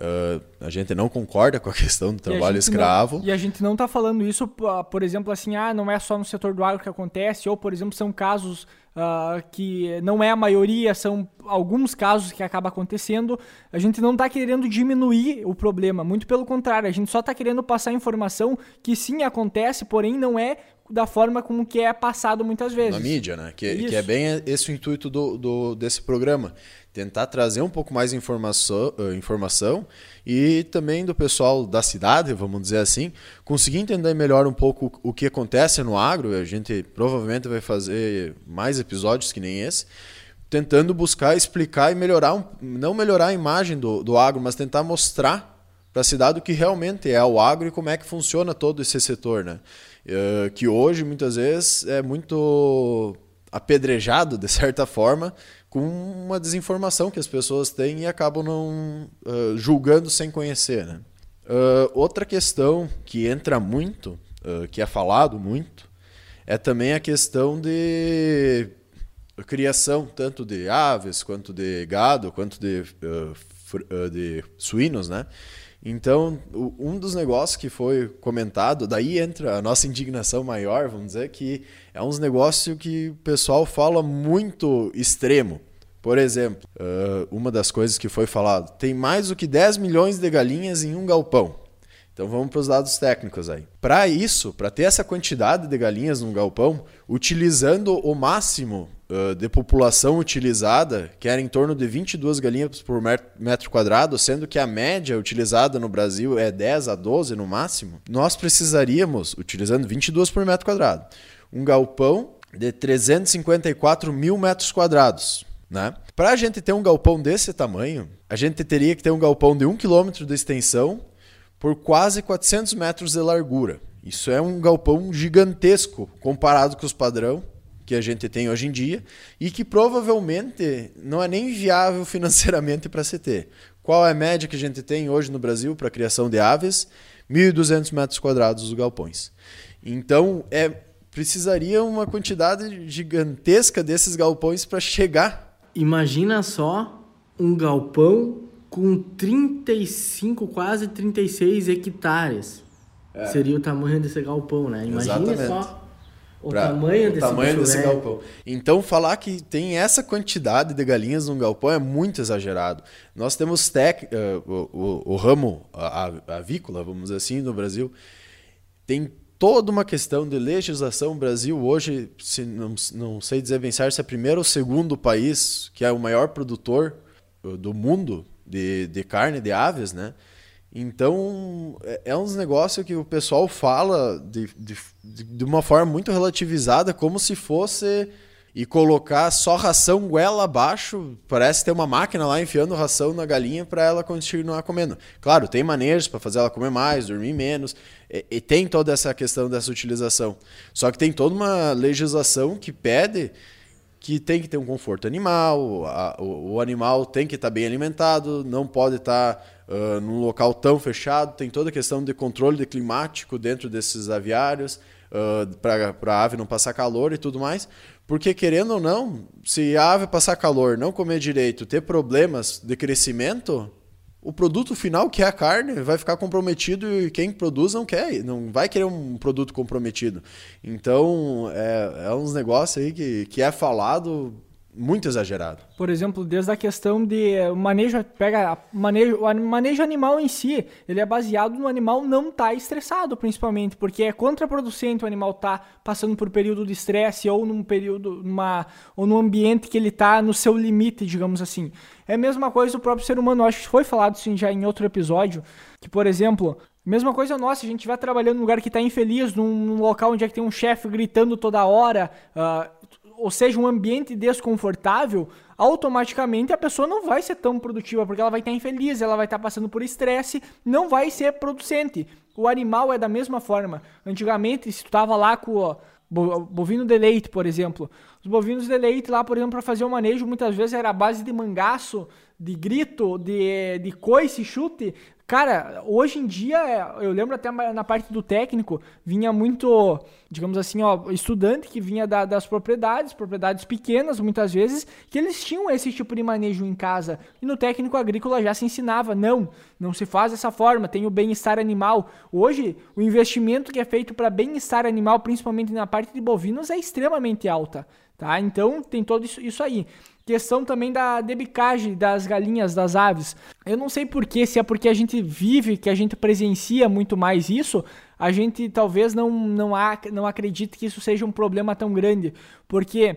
B: Uh, a gente não concorda com a questão do trabalho e escravo.
A: Não, e a gente não está falando isso, por exemplo, assim, ah, não é só no setor do agro que acontece, ou, por exemplo, são casos uh, que não é a maioria, são alguns casos que acaba acontecendo. A gente não está querendo diminuir o problema, muito pelo contrário, a gente só está querendo passar informação que sim acontece, porém não é da forma como que é passado muitas vezes.
B: Na mídia, né? Que, que é bem esse o intuito do, do, desse programa. Tentar trazer um pouco mais informação, uh, informação e também do pessoal da cidade, vamos dizer assim, conseguir entender melhor um pouco o que acontece no agro. A gente provavelmente vai fazer mais episódios que nem esse, tentando buscar explicar e melhorar, não melhorar a imagem do, do agro, mas tentar mostrar para a cidade o que realmente é o agro e como é que funciona todo esse setor, né? Uh, que hoje muitas vezes é muito apedrejado de certa forma com uma desinformação que as pessoas têm e acabam não uh, julgando sem conhecer. Né? Uh, outra questão que entra muito, uh, que é falado muito, é também a questão de criação tanto de aves quanto de gado, quanto de, de suínos, né? Então, um dos negócios que foi comentado, daí entra a nossa indignação maior, vamos dizer, que é uns negócios que o pessoal fala muito extremo. Por exemplo, uh, uma das coisas que foi falado, tem mais do que 10 milhões de galinhas em um galpão. Então vamos para os dados técnicos aí. Para isso, para ter essa quantidade de galinhas num galpão, utilizando o máximo uh, de população utilizada, que era em torno de 22 galinhas por metro quadrado, sendo que a média utilizada no Brasil é 10 a 12 no máximo, nós precisaríamos, utilizando 22 por metro quadrado, um galpão de 354 mil metros quadrados. Né? Para a gente ter um galpão desse tamanho, a gente teria que ter um galpão de 1 km de extensão por quase 400 metros de largura. Isso é um galpão gigantesco comparado com os padrão que a gente tem hoje em dia e que provavelmente não é nem viável financeiramente para se ter. Qual é a média que a gente tem hoje no Brasil para a criação de aves? 1.200 metros quadrados dos galpões. Então, é, precisaria uma quantidade gigantesca desses galpões para chegar
C: Imagina só um galpão com 35, quase 36 hectares. É. Seria o tamanho desse galpão, né? Imagina só o pra, tamanho, desse,
B: tamanho desse galpão. Então, falar que tem essa quantidade de galinhas num galpão é muito exagerado. Nós temos tec, uh, o, o, o, ramo a, avícola, vamos dizer assim, no Brasil, tem toda uma questão de legislação. O Brasil hoje, se não, não sei dizer bem certo, se é primeiro ou segundo país que é o maior produtor uh, do mundo de, de carne de aves, né? Então, é, é uns negócios que o pessoal fala de, de, de uma forma muito relativizada, como se fosse e colocar só ração goela abaixo, parece ter uma máquina lá enfiando ração na galinha para ela continuar comendo. Claro, tem maneiras para fazer ela comer mais, dormir menos, e, e, tem toda essa questão dessa utilização. Só que tem toda uma legislação que pede que tem que ter um conforto animal, a, o, o, animal tem que estar tá bem alimentado, não pode estar tá, uh, num local tão fechado, tem toda a questão de controle de climático dentro desses aviários, uh, para a ave não passar calor e tudo mais. Porque, querendo ou não, se a ave passar calor, não comer direito, ter problemas de crescimento, o produto final, que é a carne, vai ficar comprometido e quem produz não quer, não vai querer um produto comprometido. Então, é, é uns negócios aí que, que é falado muito exagerado.
A: Por exemplo, desde a questão de eh, manejo, pega manejo, o manejo animal em si, ele é baseado no animal não estar tá estressado, principalmente, porque é contraproducente o animal estar tá passando por período de estresse ou num período, numa, ou num ambiente que ele está no seu limite, digamos assim. É a mesma coisa do próprio ser humano, acho que foi falado assim já em outro episódio, que por exemplo, Mesma coisa nossa, a gente vai trabalhando num lugar que está infeliz, num, num, local onde é que tem um chefe gritando toda hora, uh, ou seja, um ambiente desconfortável, automaticamente a pessoa não vai ser tão produtiva, porque ela vai estar infeliz, ela vai estar passando por estresse, não vai ser producente. O animal é da mesma forma. Antigamente, se tu tava lá com o bovino de leite, por exemplo, os bovinos de leite lá, por exemplo, para fazer o manejo, muitas vezes era a base de mangaço, de grito, de, de coice, chute. Cara, hoje em dia, eu lembro até na parte do técnico, vinha muito, digamos assim, ó, estudante que vinha da, das propriedades, propriedades pequenas muitas vezes, que eles tinham esse tipo de manejo em casa. E no técnico agrícola já se ensinava, não, não se faz dessa forma, tem o bem-estar animal. Hoje, o investimento que é feito para bem-estar animal, principalmente na parte de bovinos, é extremamente alta. Tá? Então tem todo isso, isso aí. Questão também da debicagem das galinhas, das aves. Eu não sei porquê, se é porque a gente vive, que a gente presencia muito mais isso, a gente talvez não, não, há, não acredite que isso seja um problema tão grande. Porque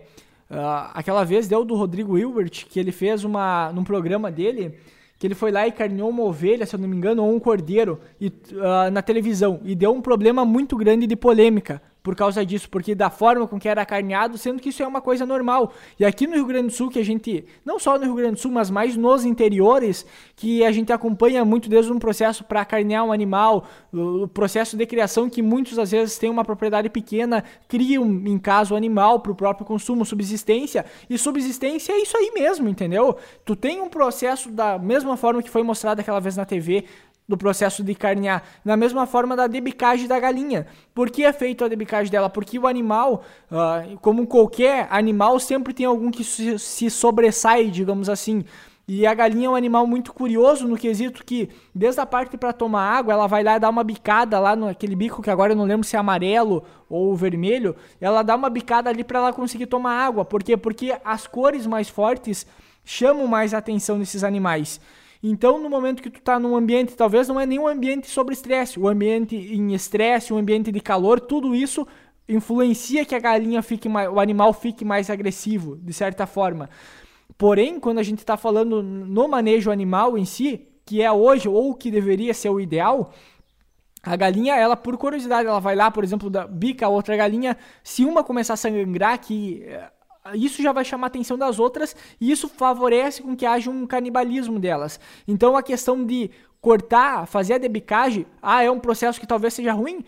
A: uh, aquela vez deu do Rodrigo Hilbert, que ele fez uma, num programa dele, que ele foi lá e carneou uma ovelha, se eu não me engano, ou um cordeiro e, uh, na televisão. E deu um problema muito grande de polêmica por causa disso, porque da forma com que era carneado, sendo que isso é uma coisa normal. E aqui no Rio Grande do Sul, que a gente, não só no Rio Grande do Sul, mas mais nos interiores, que a gente acompanha muito desde um processo para carnear um animal, o processo de criação que muitos às vezes têm uma propriedade pequena, criam em casa o animal para o próprio consumo, subsistência, e subsistência é isso aí mesmo, entendeu? Tu tem um processo da mesma forma que foi mostrado aquela vez na TV, do processo de carnear, da mesma forma da debicagem da galinha. Por que é feito a debicagem dela? Porque o animal, uh, como qualquer animal, sempre tem algum que se, sobressai, digamos assim. E a galinha é um animal muito curioso no quesito que, desde a parte para tomar água, ela vai lá dar uma bicada lá naquele bico que agora eu não lembro se é amarelo ou vermelho. Ela dá uma bicada ali para ela conseguir tomar água. Por quê? Porque as cores mais fortes chamam mais a atenção desses animais. Então, no momento que tu está num ambiente, talvez não é nenhum ambiente sobre estresse, o ambiente em estresse, o ambiente de calor, tudo isso influencia que a galinha fique mais, o animal fique mais agressivo, de certa forma. Porém, quando a gente está falando no manejo animal em si, que é hoje ou que deveria ser o ideal, a galinha, ela por curiosidade, ela vai lá, por exemplo, da bica a outra galinha, se uma começar a sangrar, que eh, isso já vai chamar a atenção das outras e isso favorece com que haja um canibalismo delas. Então a questão de cortar, fazer a debicagem, ah, é um processo que talvez seja ruim,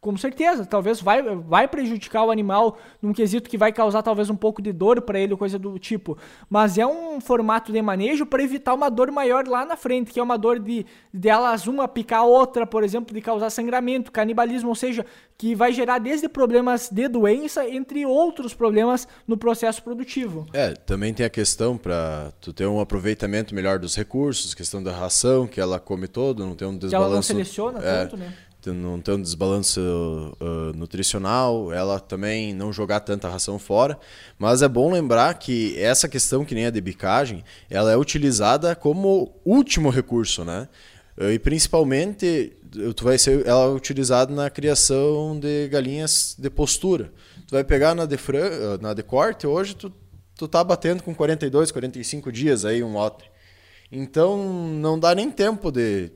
A: com certeza, talvez vai, vai prejudicar o animal num quesito que vai causar talvez um pouco de dor para ele, coisa do tipo. Mas é um formato de manejo para evitar uma dor maior lá na frente, que é uma dor de delas uma picar a outra, por exemplo, de causar sangramento, canibalismo, ou seja, que vai gerar desde problemas de doença, entre outros problemas no processo produtivo.
B: É, também tem a questão para tu ter um aproveitamento melhor dos recursos, questão da ração, que ela come todo, não tem um desbalanço. Que ela não
A: seleciona é, tanto, né?
B: Não ter um desbalanço uh, nutricional, ela também não jogar tanta ração fora. Mas é bom lembrar que essa questão, que nem a debicagem, ela é utilizada como último recurso, né? E principalmente, tu vai ser ela é utilizada na criação de galinhas de postura. Tu vai pegar na de, fran, na de corte, hoje tu, tu tá batendo com 42, 45 dias aí um lote. Então não dá nem tempo de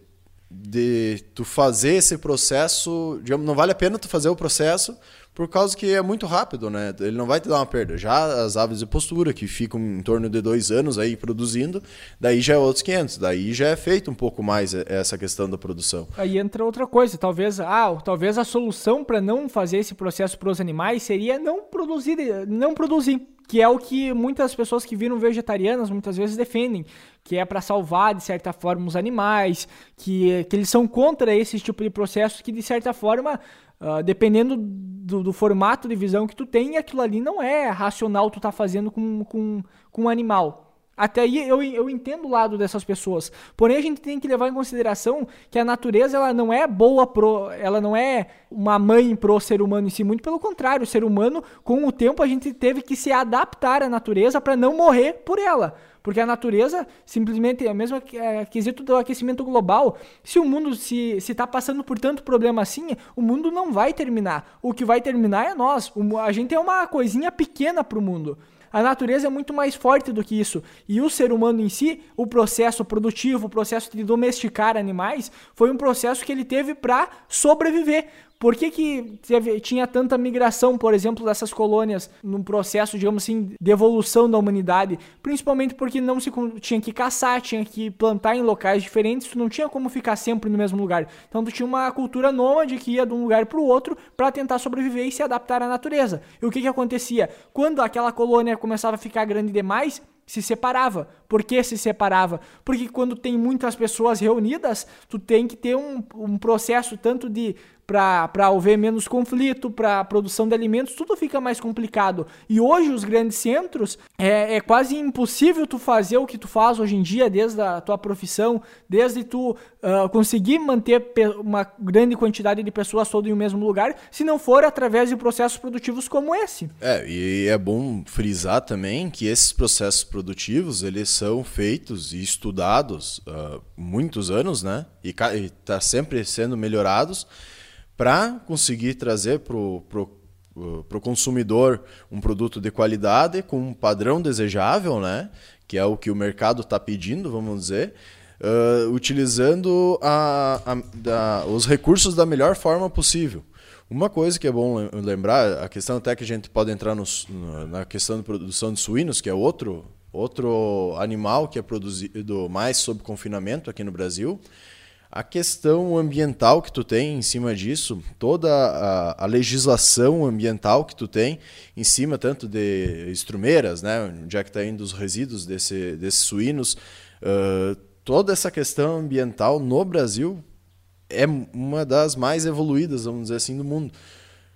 B: de tu fazer esse processo, digamos, não vale a pena tu fazer o processo por causa que é muito rápido, né? Ele não vai te dar uma perda. Já as aves de postura, que ficam em torno de dois anos aí produzindo, daí já é outros 500. Daí já é feito um pouco mais essa questão da produção.
A: Aí entra outra coisa. Talvez, ah, talvez a solução para não fazer esse processo para os animais seria não produzir, não produzir que é o que muitas pessoas que viram vegetarianas muitas vezes defendem, que é para salvar de certa forma os animais, que, que eles são contra esse tipo de processo que de certa forma, uh, dependendo do, do, formato de visão que tu tem, aquilo ali não é racional tu tá fazendo com, com, com um animal. Até aí eu, eu entendo o lado dessas pessoas. Porém, a gente tem que levar em consideração que a natureza ela não é boa pro. Ela não é uma mãe pro ser humano em si. Muito pelo contrário, o ser humano, com o tempo, a gente teve que se adaptar à natureza para não morrer por ela. Porque a natureza, simplesmente, é mesmo é, quesito do aquecimento global. Se o mundo se está passando por tanto problema assim, o mundo não vai terminar. O que vai terminar é nós. O, a gente é uma coisinha pequena para o mundo. A natureza é muito mais forte do que isso. E o ser humano em si, o processo produtivo, o processo de domesticar animais, foi um processo que ele teve para sobreviver. Por que, que teve, tinha tanta migração, por exemplo, dessas colônias num processo, digamos assim, de evolução da humanidade? Principalmente porque não se tinha que caçar, tinha que plantar em locais diferentes, tu não tinha como ficar sempre no mesmo lugar. Então tu tinha uma cultura nômade que ia de um lugar para o outro para tentar sobreviver e se adaptar à natureza. E o que, que acontecia? Quando aquela colônia começava a ficar grande demais, se separava. Por que se separava? Porque quando tem muitas pessoas reunidas, tu tem que ter um, um processo tanto de para haver menos conflito, para a produção de alimentos, tudo fica mais complicado. E hoje os grandes centros é, é, quase impossível tu fazer o que tu faz hoje em dia, desde a tua profissão, desde tu uh, conseguir manter uma grande quantidade de pessoas todo em um mesmo lugar, se não for através de processos produtivos como esse.
B: É, e é bom frisar também que esses processos produtivos, eles são feitos e estudados há uh, muitos anos, né? E está sempre sendo melhorados para conseguir trazer para o pro, consumidor um produto de qualidade com um padrão desejável, né? que é o que o mercado está pedindo, vamos dizer, uh, utilizando a, a, a, os recursos da melhor forma possível. Uma coisa que é bom lembrar, a questão até que a gente pode entrar no, na questão de produção de suínos, que é outro, outro animal que é produzido mais sob confinamento aqui no Brasil, a questão ambiental que tu tem em cima disso, toda a, a, legislação ambiental que tu tem em cima tanto de estrumeiras, né, onde é que está indo os resíduos desse, desses suínos, uh, toda essa questão ambiental no Brasil é uma das mais evoluídas, vamos dizer assim, do mundo.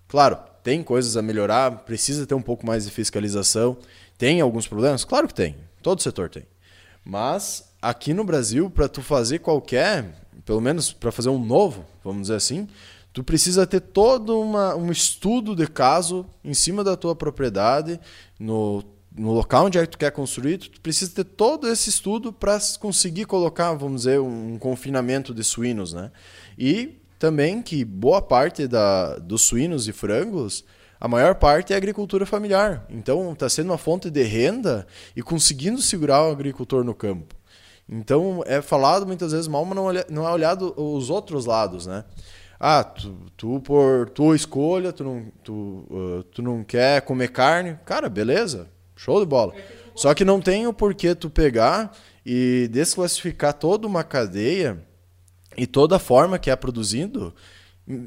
B: Claro, tem coisas a melhorar, precisa ter um pouco mais de fiscalização, tem alguns problemas? Claro que tem, todo setor tem. Mas aqui no Brasil, para tu fazer qualquer pelo menos para fazer um novo, vamos dizer assim, tu precisa ter todo uma, um estudo de caso em cima da tua propriedade, no, no local onde é que tu quer construir, tu precisa ter todo esse estudo para conseguir colocar, vamos dizer, um confinamento de suínos, né? E também que boa parte da, dos suínos e frangos, a maior parte é agricultura familiar. Então está sendo uma fonte de renda e conseguindo segurar o agricultor no campo. Então é falado muitas vezes mal, mas não, olha, não é olhado os outros lados, né? Ah, tu, tu por tua escolha, tu não, tu, uh, tu não quer comer carne. Cara, beleza, show de bola. Só que não tem o porquê tu pegar e desclassificar toda uma cadeia e toda a forma que é produzindo,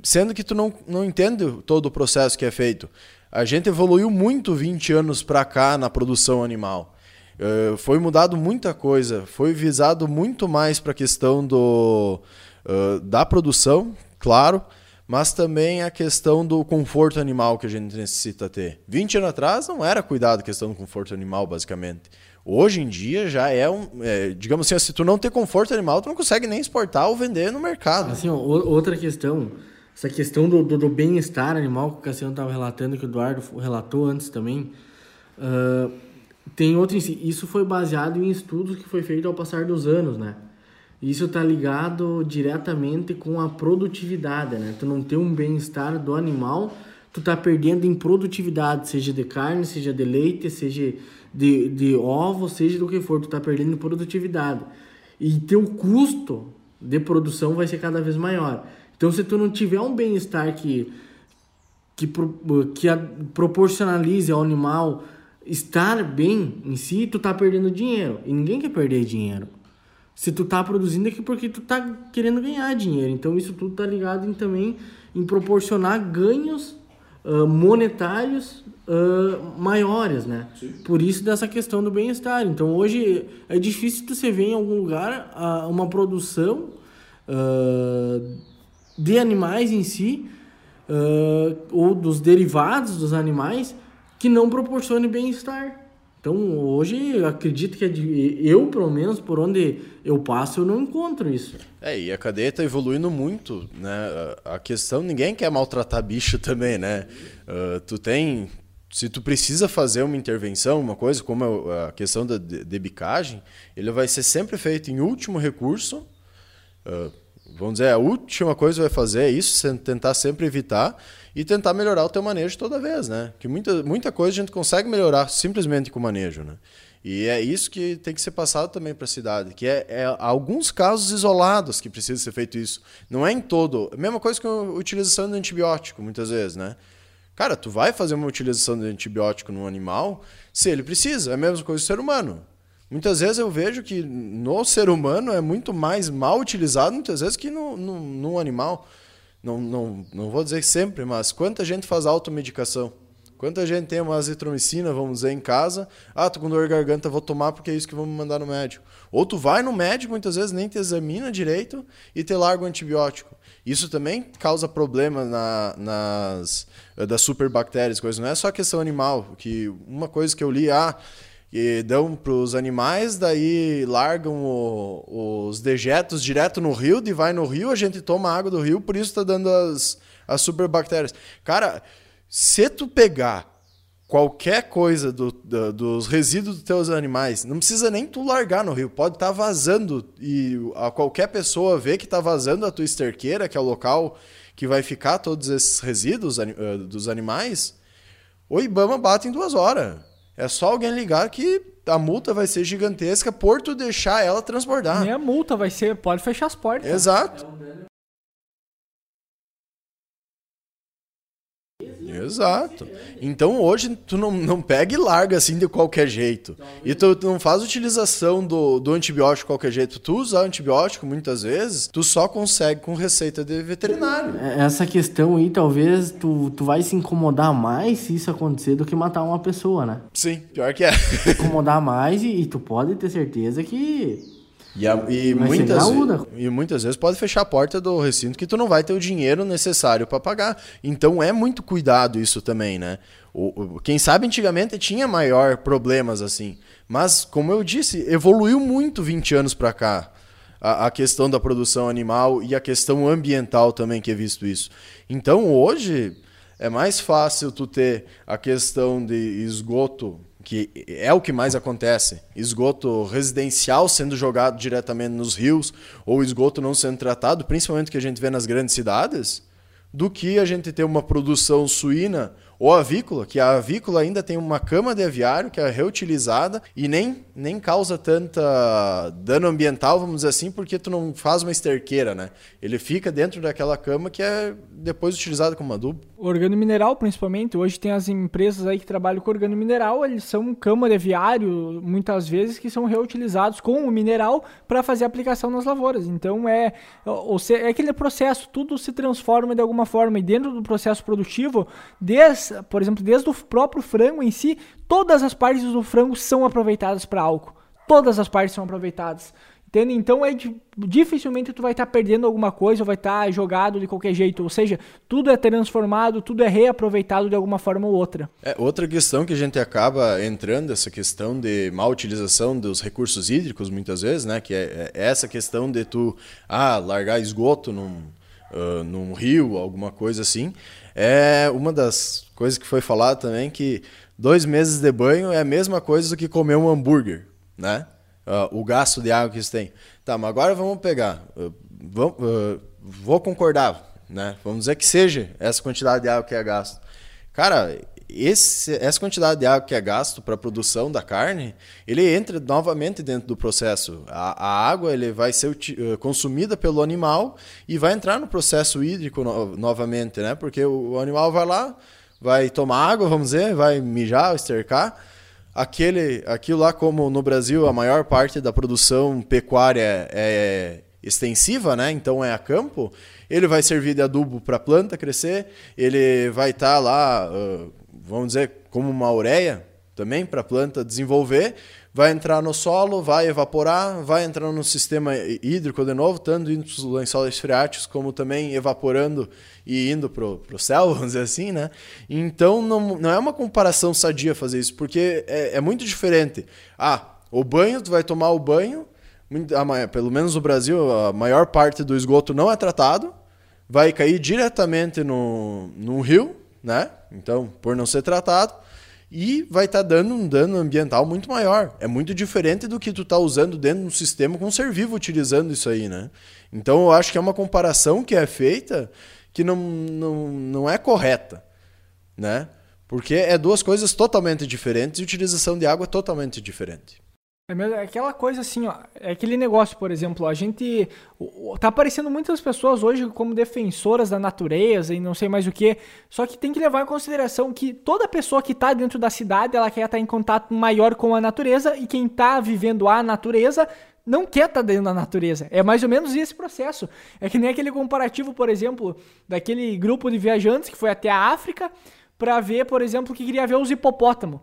B: sendo que tu não, não entende todo o processo que é feito. A gente evoluiu muito 20 anos para cá na produção animal. Uh, foi mudado muita coisa, foi visado muito mais para a questão do, uh, da produção, claro, mas também a questão do conforto animal que a gente necessita ter. 20 anos atrás não era cuidado da questão do conforto animal, basicamente. Hoje em dia já é um. É, digamos assim, se tu não ter conforto animal, tu não consegue nem exportar ou vender no mercado.
C: Assim, ó, outra questão, essa questão do, do, do bem-estar animal que o Cassiano estava relatando, que o Eduardo relatou antes também. Uh, tem outro. Isso foi baseado em estudos que foi feito ao passar dos anos, né? Isso está ligado diretamente com a produtividade, né? Tu não ter um bem-estar do animal, tu tá perdendo em produtividade, seja de carne, seja de leite, seja de, de ovo, seja do que for, tu tá perdendo em produtividade. E teu custo de produção vai ser cada vez maior. Então, se tu não tiver um bem-estar que, que, que proporcionalize ao animal estar bem em si, tu tá perdendo dinheiro. E ninguém quer perder dinheiro se tu tá produzindo é porque tu tá querendo ganhar dinheiro. Então isso tudo tá ligado em, também em proporcionar ganhos uh, monetários uh, maiores, né? Sim. Por isso dessa questão do bem-estar. Então hoje é difícil tu você ver em algum lugar uh, uma produção de animais em si ou dos derivados dos animais que não proporcione bem-estar. Então, hoje, acredito que é eu, pelo menos, por onde eu passo, eu não encontro isso.
B: É, e a cadeia está evoluindo muito, né? A questão, ninguém quer maltratar bicho também, né? Uh, tu tem... Se tu precisa fazer uma intervenção, uma coisa como a questão da debicagem, ele vai ser sempre feito em último recurso. Uh, vamos dizer, a última coisa que vai fazer é isso, tentar sempre evitar e tentar melhorar o teu manejo toda vez, né? Que muita, muita coisa a gente consegue melhorar simplesmente com o manejo, né? E é isso que tem que ser passado também para a cidade, que é, é, alguns casos isolados que precisa ser feito isso. Não é em todo. Mesma coisa que a utilização de antibiótico, muitas vezes, né? Cara, tu vai fazer uma utilização de antibiótico no animal se ele precisa. É a mesma coisa do ser humano. Muitas vezes eu vejo que no ser humano é muito mais mal utilizado, muitas vezes, que no, no, animal não, não, não vou dizer sempre, mas quanta gente faz automedicação? Quanta gente tem uma azitromicina, vamos dizer, em casa, ah, tô com dor de garganta, vou tomar porque é isso que vão me mandar no médico. Ou tu vai no médico, muitas vezes nem te examina direito e te larga o antibiótico. Isso também causa problema na, nas das superbactérias, coisas. Não é só questão animal, que uma coisa que eu li, ah, e dão para os animais, daí largam o, os dejetos direto no rio, e vai no rio, a gente toma água do rio, por isso está dando as, as superbactérias. Cara, se tu pegar qualquer coisa do, do, dos resíduos dos teus animais, não precisa nem tu largar no rio, pode estar tá vazando e a qualquer pessoa vê que está vazando a tua esterqueira, que é o local que vai ficar todos esses resíduos uh, dos animais, o Ibama bate em duas horas. É só alguém ligar que a multa vai ser gigantesca por tu deixar ela transbordar.
A: Nem a multa vai ser, pode fechar as portas.
B: Exato. Exato. Então hoje tu não, não pega e larga assim de qualquer jeito. E tu, tu, não faz utilização do, do antibiótico de qualquer jeito. Tu usar antibiótico muitas vezes, tu só consegue com receita de veterinário.
C: É, essa questão aí, talvez tu, tu vai se incomodar mais se isso acontecer do que matar uma pessoa, né?
B: Sim, pior que é.
C: incomodar mais e, e tu pode ter certeza que
B: e, a, e, muitas, e muitas vezes pode fechar a porta do recinto que tu não vai ter o dinheiro necessário para pagar. Então é muito cuidado isso também, né? O, o, quem sabe antigamente tinha maior problemas assim. Mas, como eu disse, evoluiu muito 20 anos para cá. A, a, questão da produção animal e a questão ambiental também que é visto isso. Então hoje é mais fácil tu ter a questão de esgoto que é o que mais acontece, esgoto residencial sendo jogado diretamente nos rios ou esgoto não sendo tratado, principalmente que a gente vê nas grandes cidades, do que a gente ter uma produção suína ou avícola, que a avícola ainda tem uma cama de aviário que é reutilizada e nem, nem causa tanta dano ambiental, vamos dizer assim, porque tu não faz uma esterqueira, né? Ele fica dentro daquela cama que é depois utilizada como adubo.
A: Organo mineral, principalmente. Hoje tem as empresas aí que trabalham com organo mineral, eles são cama de aviário, muitas vezes, que são reutilizados com o mineral para fazer aplicação nas lavouras. Então é, é aquele processo, tudo se transforma de alguma forma e dentro do processo produtivo, desde por exemplo, desde o próprio frango em si, todas as partes do frango são aproveitadas para álcool. Todas as partes são aproveitadas. Então é dificilmente tu vai estar tá perdendo alguma coisa ou vai estar tá jogado de qualquer jeito. Ou seja, tudo é transformado, tudo é reaproveitado de alguma forma ou outra.
B: É, outra questão que a gente acaba entrando, essa questão de má utilização dos recursos hídricos, muitas vezes, né? Que é, é essa questão de tu ah, largar esgoto num, uh, num rio, alguma coisa assim. É uma das coisas que foi falado também que dois meses de banho é a mesma coisa do que comer um hambúrguer, né? Uh, o gasto de água que isso tem. Tá, mas agora vamos pegar. Uh, vamos, uh, vou concordar, né? Vamos dizer que seja essa quantidade de água que é gasto. Cara, esse, essa quantidade de água que é gasto para a produção da carne, ele entra novamente dentro do processo. A, a água ele vai ser uh, consumida pelo animal e vai entrar no processo hídrico no, novamente, né? Porque o, o, animal vai lá, vai tomar água, vamos dizer, vai mijar, estercar. Aquele, aquilo lá, como no Brasil a maior parte da produção pecuária é extensiva, né? Então é a campo. Ele vai servir de adubo para a planta crescer. Ele vai estar tá lá uh, vamos dizer, como uma ureia também para a planta desenvolver, vai entrar no solo, vai evaporar, vai entrar no sistema hídrico de novo, tanto indo para os lençóis freáticos como também evaporando e indo para o céu, vamos dizer assim, né? Então não, não é uma comparação sadia fazer isso, porque é, é muito diferente. Ah, o banho, tu vai tomar o banho, pelo menos no Brasil, a maior parte do esgoto não é tratado, vai cair diretamente no, no rio, né? Então, por não ser tratado, e vai estar tá dando um dano ambiental muito maior. É muito diferente do que tu está usando dentro de um sistema com um ser vivo utilizando isso aí, né? Então, eu acho que é uma comparação que é feita que não, não, não é correta, né? Porque é duas coisas totalmente diferentes e utilização de água é totalmente diferente.
A: É, é aquela coisa assim, ó, é aquele negócio, por exemplo, a gente tá aparecendo muitas pessoas hoje como defensoras da natureza e não sei mais o que, só que tem que levar em consideração que toda pessoa que tá dentro da cidade, ela quer estar em contato maior com a natureza e quem tá vivendo a natureza não quer estar tá dentro da natureza. É mais ou menos esse processo. É que nem aquele comparativo, por exemplo, daquele grupo de viajantes que foi até a África para ver, por exemplo, que queria ver os hipopótamos.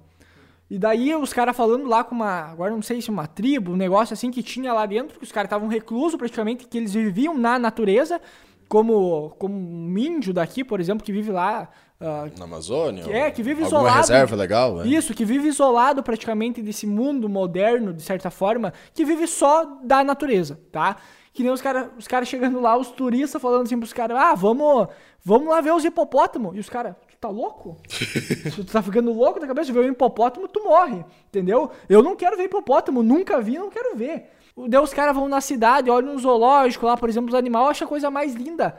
A: E daí os caras falando lá com uma, agora não sei se uma tribo, um negócio assim que tinha lá dentro, que os caras estavam reclusos praticamente, que eles viviam na natureza, como, como um índio daqui, por exemplo, que vive lá.
B: Uh, na Amazônia?
A: Que é, que vive alguma isolado.
B: reserva legal, né?
A: Isso, que vive isolado praticamente desse mundo moderno, de certa forma, que vive só da natureza, tá? Que nem os caras os cara chegando lá, os turistas falando assim pros caras, ah, vamos, vamos lá ver os hipopótamos. E os caras, tá louco? Tu tá ficando louco da cabeça de ver um hipopótamo, tu morre, entendeu? Eu não quero ver hipopótamo, nunca vi, não quero ver. Daí os caras vão na cidade, olham no zoológico lá, por exemplo, os animais, acham a coisa mais linda.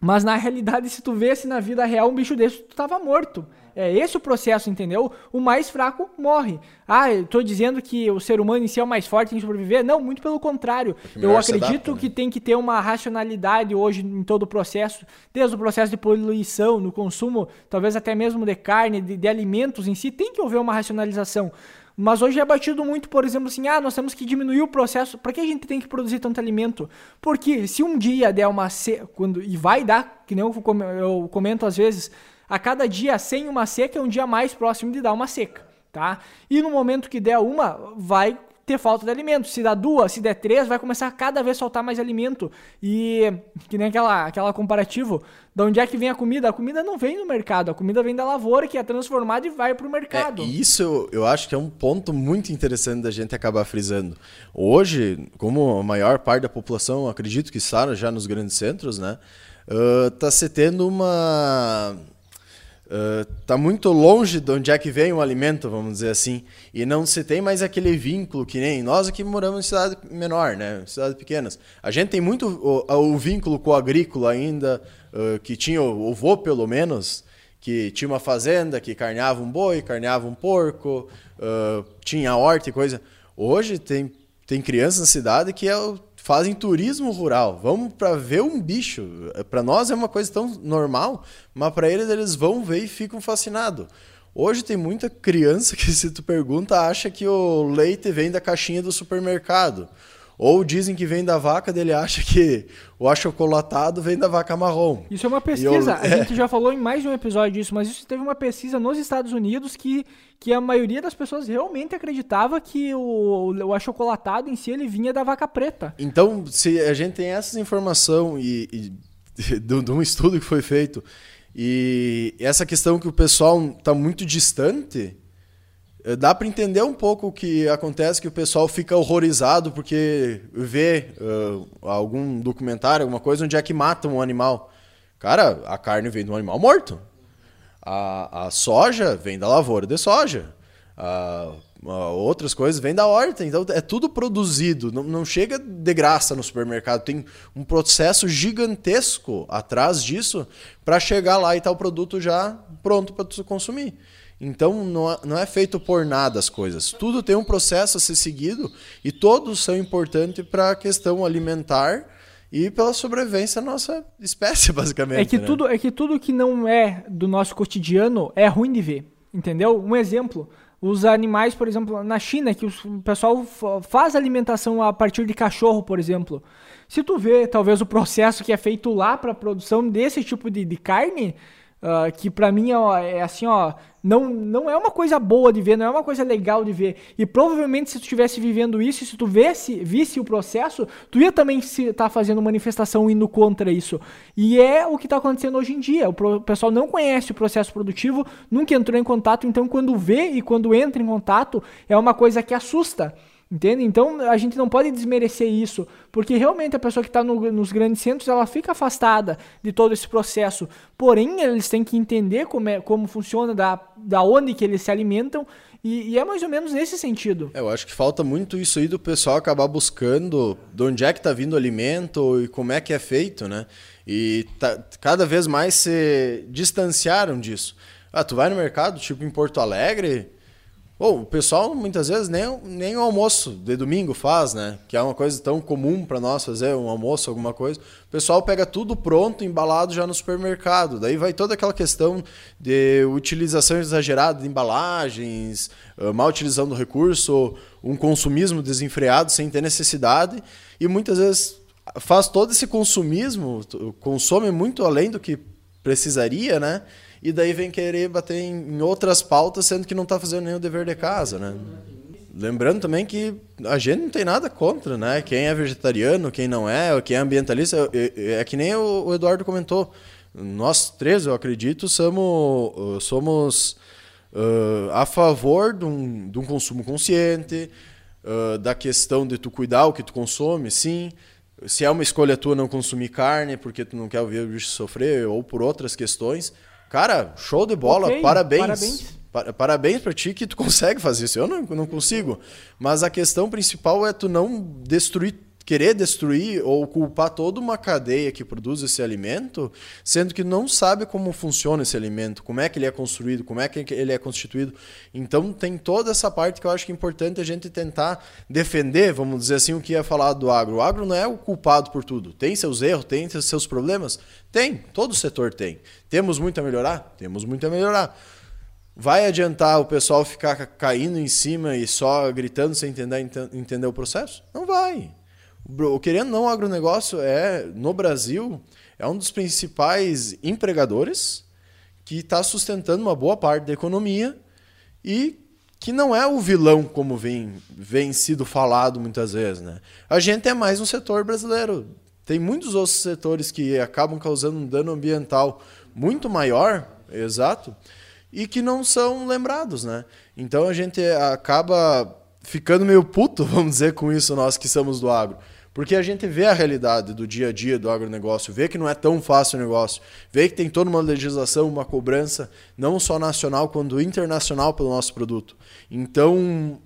A: Mas na realidade, se tu vesse na vida real um bicho desse, tu tava morto. É esse o processo, entendeu? O mais fraco morre. Ah, eu tô dizendo que o ser humano em si é o mais forte em sobreviver? Não, muito pelo contrário. É eu acredito adapta, né? que tem que ter uma racionalidade hoje em todo o processo, desde o processo de poluição, no consumo, talvez até mesmo de carne, de, de alimentos em si, tem que haver uma racionalização. Mas hoje é batido muito, por exemplo, assim, ah, nós temos que diminuir o processo. Para que a gente tem que produzir tanto alimento? Porque se um dia der uma seca, quando e vai dar, que nem eu comento às vezes, a cada dia sem uma seca é um dia mais próximo de dar uma seca, tá? E no momento que der uma, vai ter falta de alimento. Se dá duas, se der três, vai começar a cada vez soltar mais alimento. E que nem aquela, aquela comparativo, de onde é que vem a comida? A comida não vem no mercado, a comida vem da lavoura que é transformada e vai para o mercado.
B: É, isso eu, eu acho que é um ponto muito interessante da gente acabar frisando. Hoje, como a maior parte da população, acredito que está já nos grandes centros, né? Uh, tá se tendo uma está uh, muito longe de onde é que vem o alimento, vamos dizer assim, e não se tem mais aquele vínculo que nem nós aqui moramos em cidade menor, né, cidades pequenas. A gente tem muito o, o vínculo com o agrícola ainda, uh, que tinha o, o vô pelo menos, que tinha uma fazenda que carneava um boi, carneava um porco, uh, tinha horta e coisa. Hoje tem, tem crianças na cidade que é o fazem turismo rural. Vamos para ver um bicho. Para nós é uma coisa tão normal, mas para eles eles vão ver e ficam fascinados. Hoje tem muita criança que se tu pergunta acha que o leite vem da caixinha do supermercado. Ou dizem que vem da vaca, dele acha que o achocolatado vem da vaca marrom.
A: Isso é uma pesquisa. Eu, é. A gente já falou em mais de um episódio disso, mas isso teve uma pesquisa nos Estados Unidos que, que a maioria das pessoas realmente acreditava que o, o achocolatado em si ele vinha da vaca preta.
B: Então, se a gente tem essa informação e, e de, de um estudo que foi feito e essa questão que o pessoal está muito distante dá para entender um pouco o que acontece, que o pessoal fica horrorizado porque vê uh, algum documentário, alguma coisa, onde é que matam um animal. Cara, a carne vem de um animal morto. A, a soja vem da lavoura de soja. A, a outras coisas vêm da horta. Então é tudo produzido. Não, não chega de graça no supermercado. Tem um processo gigantesco atrás disso para chegar lá e estar tá o produto já pronto para consumir. Então não é, não é feito por nada as coisas. Tudo tem um processo a ser seguido e todos são importantes para a questão alimentar e pela sobrevivência da nossa espécie, basicamente.
A: É que,
B: né?
A: tudo, é que tudo que não é do nosso cotidiano é ruim de ver. Entendeu? Um exemplo. Os animais, por exemplo, na China, que o pessoal faz alimentação a partir de cachorro, por exemplo. Se tu vê, talvez, o processo que é feito lá para a produção desse tipo de, de carne, Uh, que para mim é, é, assim, ó, não, não é uma coisa boa de ver, não é uma coisa legal de ver. E provavelmente se tu estivesse vivendo isso, se tu visse, visse o processo, tu ia também estar tá fazendo manifestação indo contra isso. E é o que está acontecendo hoje em dia. O, pro, o pessoal não conhece o processo produtivo, nunca entrou em contato, então quando vê e quando entra em contato, é uma coisa que assusta. Entende? Então a gente não pode desmerecer isso, porque realmente a pessoa que está no, nos grandes centros ela fica afastada de todo esse processo. Porém, eles têm que entender como, é, como funciona, da, da onde que eles se alimentam, e, e é mais ou menos nesse sentido.
B: É, eu acho que falta muito isso aí do pessoal acabar buscando de onde é que está vindo o alimento e como é que é feito, né? E tá, cada vez mais se distanciaram disso. Ah, tu vai no mercado, tipo em Porto Alegre, Bom, o pessoal muitas vezes nem, nem o almoço de domingo faz, né? Que é uma coisa tão comum para nós fazer um almoço, alguma coisa. O pessoal pega tudo pronto, embalado já no supermercado. Daí vai toda aquela questão de utilização exagerada de embalagens, ah, má utilização do recurso, um consumismo desenfreado sem ter necessidade. E muitas vezes faz todo esse consumismo, consome muito além do que precisaria, né? E daí vem querer bater em, outras pautas, sendo que não está fazendo o dever de casa, né? Lembrando também que a gente não tem nada contra, né? Quem é vegetariano, quem não é, quem é ambientalista, é, que nem o Eduardo comentou. Nós três, eu acredito, somos, somos uh, a favor de um, de um consumo consciente, uh, da questão de tu cuidar o que tu consome, sim. Se é uma escolha tua não consumir carne porque tu não quer ouvir o bicho sofrer ou por outras questões, Cara, show de bola, okay, parabéns. Parabéns. Parabéns para ti que tu consegue fazer isso. Eu não, não consigo. Mas a questão principal é tu não destruir querer destruir ou culpar toda uma cadeia que produz esse alimento, sendo que não sabe como funciona esse alimento, como é que ele é construído, como é que ele é constituído. Então tem toda essa parte que eu acho que é importante a gente tentar defender, vamos dizer assim, o que é falado do agro. O agro não é o culpado por tudo. Tem seus erros, tem seus problemas? Tem, todo setor tem. Temos muito a melhorar? Temos muito a melhorar. Vai adiantar o pessoal ficar caindo em cima e só gritando sem entender, entender o processo? Não vai. O querendo não, o agronegócio é, no Brasil, é um dos principais empregadores que está sustentando uma boa parte da economia e que não é o vilão como vem, vem sido falado muitas vezes. Né? A gente é mais um setor brasileiro. Tem muitos outros setores que acabam causando um dano ambiental muito maior, exato, e que não são lembrados. Né? Então a gente acaba ficando meio puto, vamos dizer, com isso, nós que somos do agro. Porque a gente vê a realidade do dia a dia do agronegócio, vê que não é tão fácil o negócio, vê que tem toda uma legislação, uma cobrança, não só nacional, quanto internacional pelo nosso produto. Então,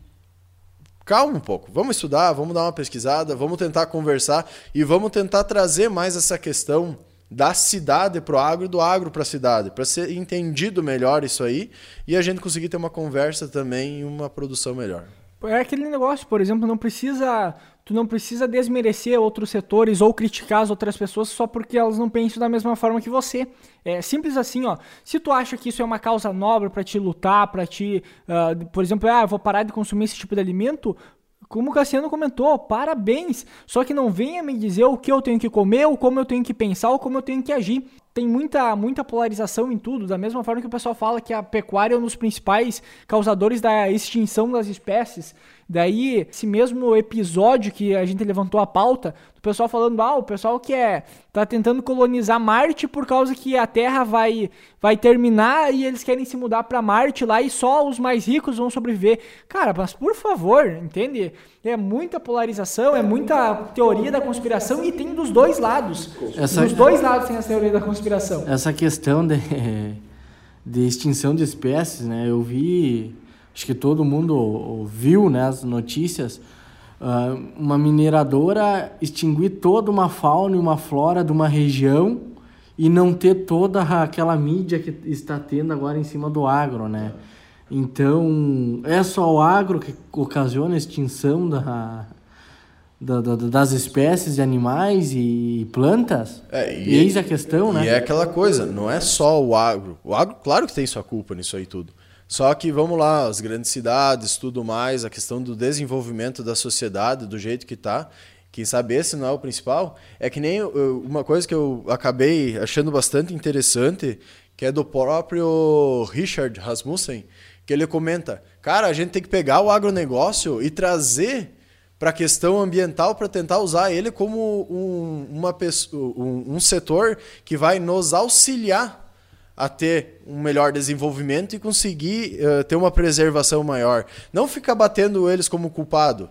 B: calma um pouco, vamos estudar, vamos dar uma pesquisada, vamos tentar conversar e vamos tentar trazer mais essa questão da cidade para o agro do agro para a cidade, para ser entendido melhor isso aí e a gente conseguir ter uma conversa também e uma produção melhor.
A: É aquele negócio, por exemplo, não precisa tu não precisa desmerecer outros setores ou criticar as outras pessoas só porque elas não pensam da mesma forma que você. É simples assim, ó. Se tu acha que isso é uma causa nobre para te lutar, para te, uh, por exemplo, ah, vou parar de consumir esse tipo de alimento, como o Cassiano comentou, parabéns. Só que não venha me dizer o que eu tenho que comer, ou como eu tenho que pensar, ou como eu tenho que agir tem muita, muita polarização em tudo, da mesma forma que o pessoal fala que a pecuária é um dos principais causadores da extinção das espécies. Daí, esse mesmo episódio que a gente levantou a pauta, do pessoal falando, ah, o pessoal que é, tá tentando colonizar Marte por causa que a Terra vai, vai terminar e eles querem se mudar para Marte lá e só os mais ricos vão sobreviver. Cara, mas por favor, entende? É muita polarização, é muita teoria da conspiração e tem dos dois lados. Essa... Dos dois lados tem a teoria da conspiração.
C: Essa questão de, de extinção de espécies, né? Eu vi acho que todo mundo viu né, as notícias, uh, uma mineradora extinguir toda uma fauna e uma flora de uma região e não ter toda aquela mídia que está tendo agora em cima do agro, né? Então, é só o agro que ocasiona a extinção da, da, da, das espécies de animais e plantas? É, e Eis a questão, né?
B: E é aquela coisa, não é só o agro. O agro, claro que tem sua culpa nisso aí tudo. Só que vamos lá, as grandes cidades, tudo mais, a questão do desenvolvimento da sociedade, do jeito que está, quem sabe esse não é o principal, é que nem uma coisa que eu acabei achando bastante interessante, que é do próprio Richard Rasmussen, que ele comenta, cara, a gente tem que pegar o agronegócio e trazer para a questão ambiental para tentar usar ele como um, uma um, um setor que vai nos auxiliar a ter um melhor desenvolvimento e conseguir uh, ter uma preservação maior. Não ficar batendo eles como culpado.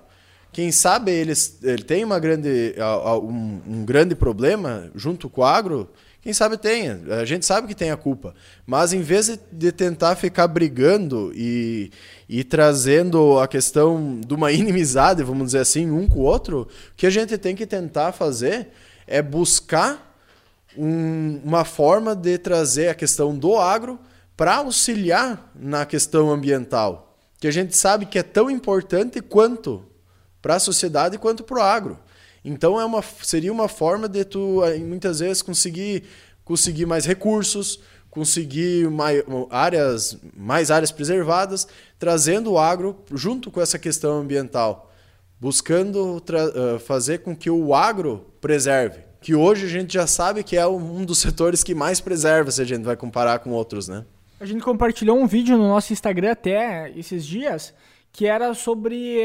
B: Quem sabe eles ele tem uma grande, um, um, grande problema junto com o agro, quem sabe tenha. A gente sabe que tem a culpa. Mas em vez de tentar ficar brigando e, e trazendo a questão de uma inimizade, vamos dizer assim, um com o outro, o que a gente tem que tentar fazer é buscar um, uma forma de trazer a questão do agro para auxiliar na questão ambiental, que a gente sabe que é tão importante quanto para a sociedade quanto para o agro. Então é uma, seria uma forma de tu muitas vezes conseguir conseguir mais recursos, conseguir mais áreas, mais áreas preservadas, trazendo o agro junto com essa questão ambiental, buscando fazer com que o agro preserve que hoje a gente já sabe que é um dos setores que mais preserva se a gente vai comparar com outros, né?
A: A gente compartilhou um vídeo no nosso Instagram até esses dias que era sobre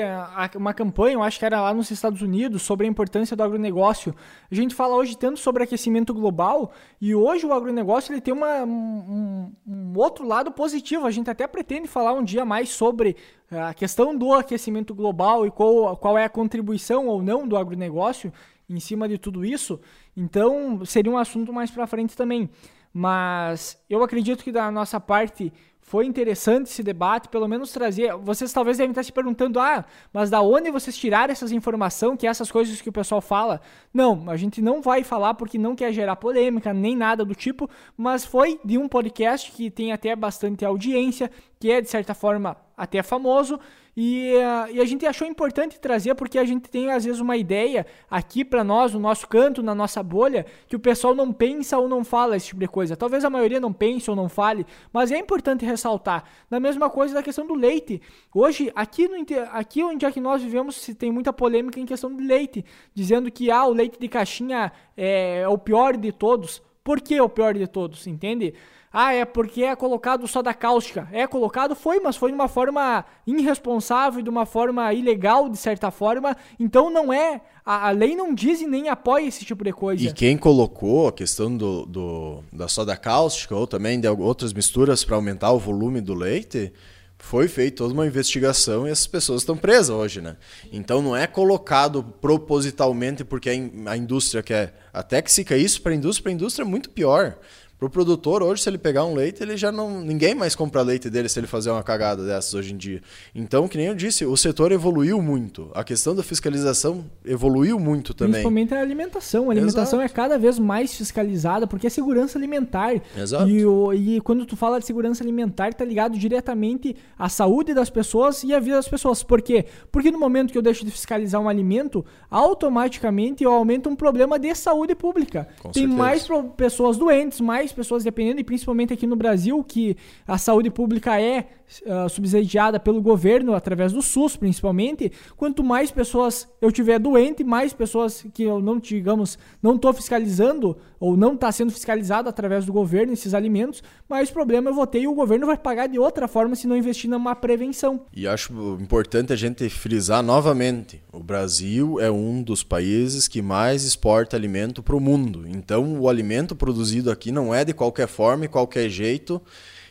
A: uma campanha, eu acho que era lá nos Estados Unidos, sobre a importância do agronegócio. A gente fala hoje tanto sobre aquecimento global e hoje o agronegócio ele tem uma, um, um outro lado positivo. A gente até pretende falar um dia mais sobre a questão do aquecimento global e qual, qual é a contribuição ou não do agronegócio em cima de tudo isso. Então, seria um assunto mais para frente também. Mas eu acredito que da nossa parte foi interessante esse debate, pelo menos trazer. Vocês talvez devem estar se perguntando: ah, mas da onde vocês tiraram essas informações, que essas coisas que o pessoal fala? Não, a gente não vai falar porque não quer gerar polêmica, nem nada do tipo, mas foi de um podcast que tem até bastante audiência, que é de certa forma até famoso e, uh, e, a gente achou importante trazer porque a gente tem às vezes uma ideia aqui para nós, no nosso canto, na nossa bolha, que o pessoal não pensa ou não fala esse tipo de coisa. Talvez a maioria não pense ou não fale, mas é importante ressaltar. Na mesma coisa da questão do leite. Hoje, aqui, no, aqui onde é que nós vivemos, se tem muita polêmica em questão do leite, dizendo que ah, o leite de caixinha é, é o pior de todos. Por que o pior de todos? Entende? Ah, é porque é colocado só da cáustica. É colocado, foi, mas foi de uma forma irresponsável, de uma forma ilegal, de certa forma. Então não é. A, a lei não diz e nem apoia esse tipo de coisa.
B: E quem colocou a questão do, do da soda cáustica ou também de outras misturas para aumentar o volume do leite foi feita toda uma investigação e essas pessoas estão presas hoje, né? Então não é colocado propositalmente porque a indústria quer. Até que fica isso para a indústria, para a indústria é muito pior. Pro produtor, hoje, se ele pegar um leite, ele já não. Ninguém mais compra leite dele se ele fazer uma cagada dessas hoje em dia. Então, que nem eu disse, o setor evoluiu muito. A questão da fiscalização evoluiu muito também.
A: Principalmente a alimentação. A alimentação Exato. é cada vez mais fiscalizada porque é segurança alimentar.
B: Exato.
A: E, o, e quando tu fala de segurança alimentar, tá ligado diretamente à saúde das pessoas e à vida das pessoas. Por quê? Porque no momento que eu deixo de fiscalizar um alimento, automaticamente eu aumento um problema de saúde pública. Com Tem certeza. mais pessoas doentes, mais mais pessoas dependendo, e principalmente aqui no Brasil, que a saúde pública é uh, subsidiada pelo governo, através do SUS principalmente, quanto mais pessoas eu tiver doente, mais pessoas que eu não, digamos, não estou fiscalizando, ou não está sendo fiscalizado através do governo esses alimentos, mais problema eu vou ter e o governo vai pagar de outra forma se não investir numa prevenção.
B: E acho importante a gente frisar novamente, o Brasil é um dos países que mais exporta alimento para o mundo. Então o alimento produzido aqui não é de qualquer forma e qualquer jeito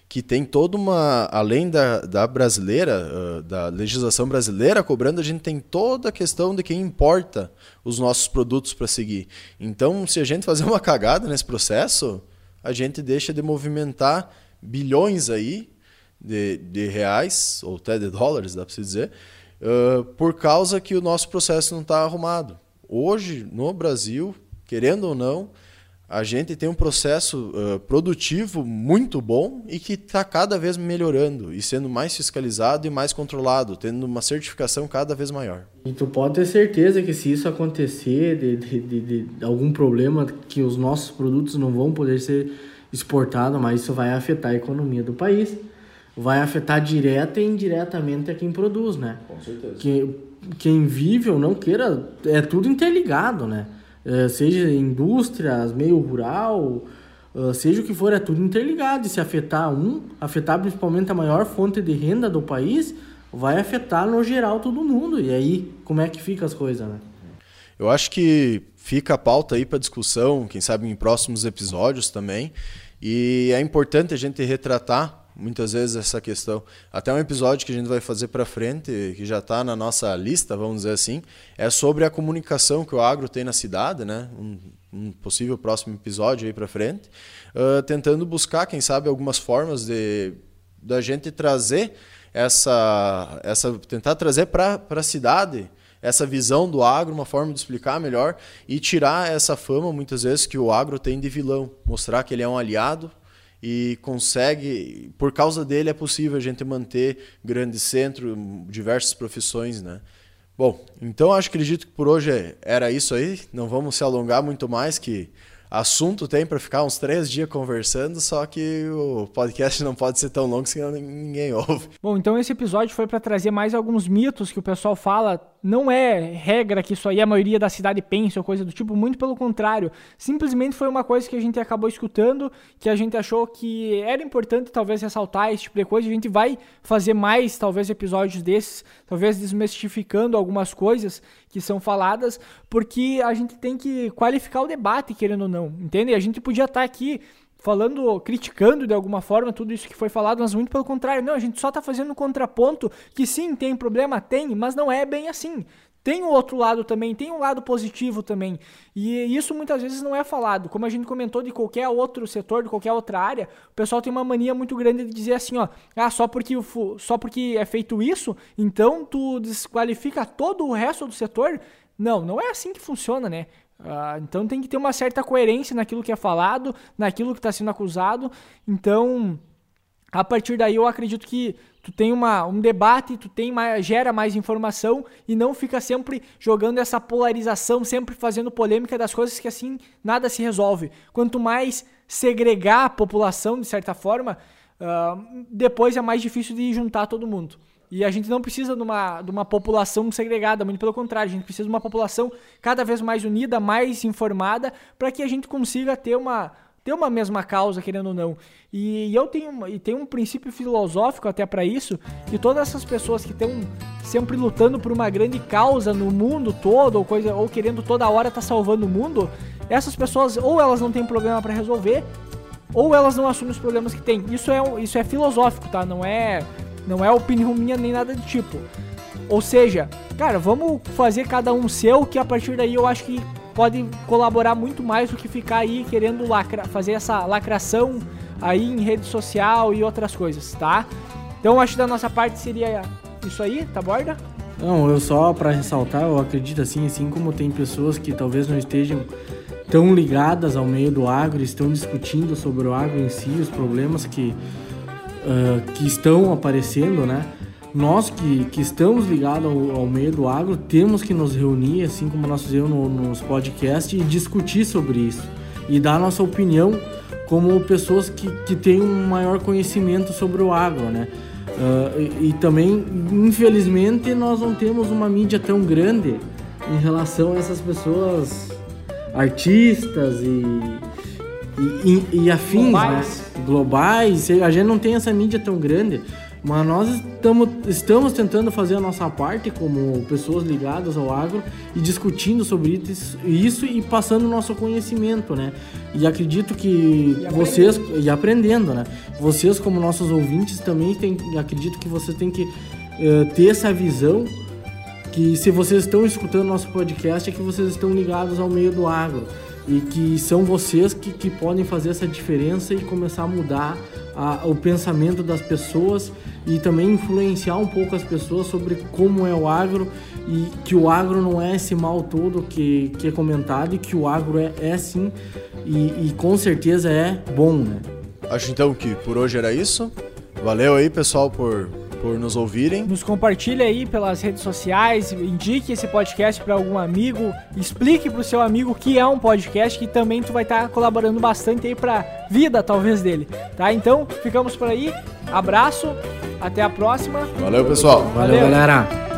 B: que tem toda uma. Além da, da brasileira, uh, da legislação brasileira cobrando, a gente tem toda a questão de quem importa os nossos produtos para seguir. Então, se a gente fazer uma cagada nesse processo, a gente deixa de movimentar bilhões aí de, de reais, ou até de dólares, dá para se dizer, uh, por causa que o nosso processo não está arrumado. Hoje, no Brasil, querendo ou não, a gente tem um processo uh, produtivo muito bom e que está cada vez melhorando e sendo mais fiscalizado e mais controlado, tendo uma certificação cada vez maior.
C: E tu pode ter certeza que se isso acontecer, de, de, de, de algum problema, que os nossos produtos não vão poder ser exportados, mas isso vai afetar a economia do país, vai afetar direta e indiretamente a quem produz, né?
B: Com certeza.
C: Que, quem vive ou não queira, é tudo interligado, né? Eh, seja indústrias, meio rural, uh, seja o que for, é tudo interligado. E se afetar um, afetar principalmente a maior fonte de renda do país, vai afetar no geral todo mundo. E aí, como é que fica as coisas, né?
B: Eu acho que fica a pauta aí para discussão, quem sabe em próximos episódios também. E é importante a gente retratar muitas vezes essa questão. Até um episódio que a gente vai fazer para frente, que já está na nossa lista, vamos dizer assim, é sobre a comunicação que o agro tem na cidade, né? Um, um possível próximo episódio aí para frente, uh, tentando buscar, quem sabe, algumas formas de da gente trazer essa, essa tentar trazer para a cidade essa visão do agro, uma forma de explicar melhor e tirar essa fama muitas vezes que o agro tem de vilão, mostrar que ele é um aliado e consegue, por causa dele é possível a gente manter grande centro, diversas profissões, né? Bom, então acho que acredito que por hoje era isso aí. Não vamos se alongar muito mais, que assunto tem para ficar uns três dias conversando, só que o podcast não pode ser tão longo senão ninguém ouve.
A: Bom, então esse episódio foi para trazer mais alguns mitos que o pessoal fala. Não é regra que isso aí a maioria da cidade pensa ou coisa do tipo, muito pelo contrário. Simplesmente foi uma coisa que a gente acabou escutando, que a gente achou que era importante talvez ressaltar esse tipo de coisa. A gente vai fazer mais, talvez, episódios desses, talvez desmistificando algumas coisas que são faladas, porque a gente tem que qualificar o debate, querendo ou não, entende? A gente podia estar aqui falando, criticando de alguma forma tudo isso que foi falado, mas muito pelo contrário, não, a gente só está fazendo um contraponto que sim, tem problema, tem, mas não é bem assim. Tem o outro lado também, tem um lado positivo também. E isso muitas vezes não é falado. Como a gente comentou de qualquer outro setor, de qualquer outra área, o pessoal tem uma mania muito grande de dizer assim, ó, ah, só porque, só porque é feito isso, então tu desqualifica todo o resto do setor. Não, não é assim que funciona, né? Uh, então tem que ter uma certa coerência naquilo que é falado, naquilo que está sendo acusado. Então, a partir daí eu acredito que tu tem uma, um debate, tu tem mais, gera mais informação e não fica sempre jogando essa polarização, sempre fazendo polêmica das coisas que assim nada se resolve. Quanto mais segregar a população, de certa forma, uh, depois é mais difícil de juntar todo mundo. E a gente não precisa de uma, de uma população segregada, muito pelo contrário, a gente precisa de uma população cada vez mais unida, mais informada, para que a gente consiga ter uma, ter uma mesma causa, querendo ou não. E, e eu tenho e tem um princípio filosófico até para isso, que todas essas pessoas que estão sempre lutando por uma grande causa no mundo todo, ou coisa, ou querendo toda hora estar tá salvando o mundo, essas pessoas ou elas não têm problema para resolver, ou elas não assumem os problemas que têm. Isso é isso é filosófico, tá? Não é Não é opinião minha nem nada do tipo. Ou seja, cara, vamos fazer cada um seu, que a partir daí eu acho que pode colaborar muito mais do que ficar aí querendo lacra, fazer essa lacração aí em rede social e outras coisas, tá? Então acho que da nossa parte seria isso aí, tá borda?
C: Não, eu só para ressaltar, eu acredito assim, assim como tem pessoas que talvez não estejam tão ligadas ao meio do agro, estão discutindo sobre o agro em si, os problemas que, uh, que estão aparecendo, né? Nós que, que estamos ligados ao, ao, meio do agro temos que nos reunir, assim como nós fizemos no, nos podcasts, e discutir sobre isso e dar nossa opinião como pessoas que, que têm um maior conhecimento sobre o agro, né? Uh, e, e, também, infelizmente, nós não temos uma mídia tão grande em relação a essas pessoas artistas e, e, e, e afins, Globais. né? Globais. A gente não tem essa mídia tão grande. Mas nós estamos, estamos tentando fazer a nossa parte como pessoas ligadas ao agro e discutindo sobre isso e passando o nosso conhecimento, né? E acredito que e vocês e aprendendo, né? Vocês como nossos ouvintes também tem, acredito que vocês têm que uh, ter essa visão que se vocês estão escutando nosso podcast é que vocês estão ligados ao meio do agro e que são vocês que, que podem fazer essa diferença e começar a mudar a, o pensamento das pessoas e também influenciar um pouco as pessoas sobre como é o agro e que o agro não é esse mal todo que, que é comentado e que o agro é, é sim e, e com certeza é bom, né?
B: Acho então que por hoje era isso. Valeu aí, pessoal, por por nos ouvirem.
A: Nos compartilhe aí pelas redes sociais, indique esse podcast para algum amigo, explique pro seu amigo que é um podcast que também tu vai estar tá colaborando bastante aí para vida talvez dele, tá? Então, ficamos por aí. Abraço, até a próxima.
B: Valeu, pessoal.
C: Valeu, Valeu galera.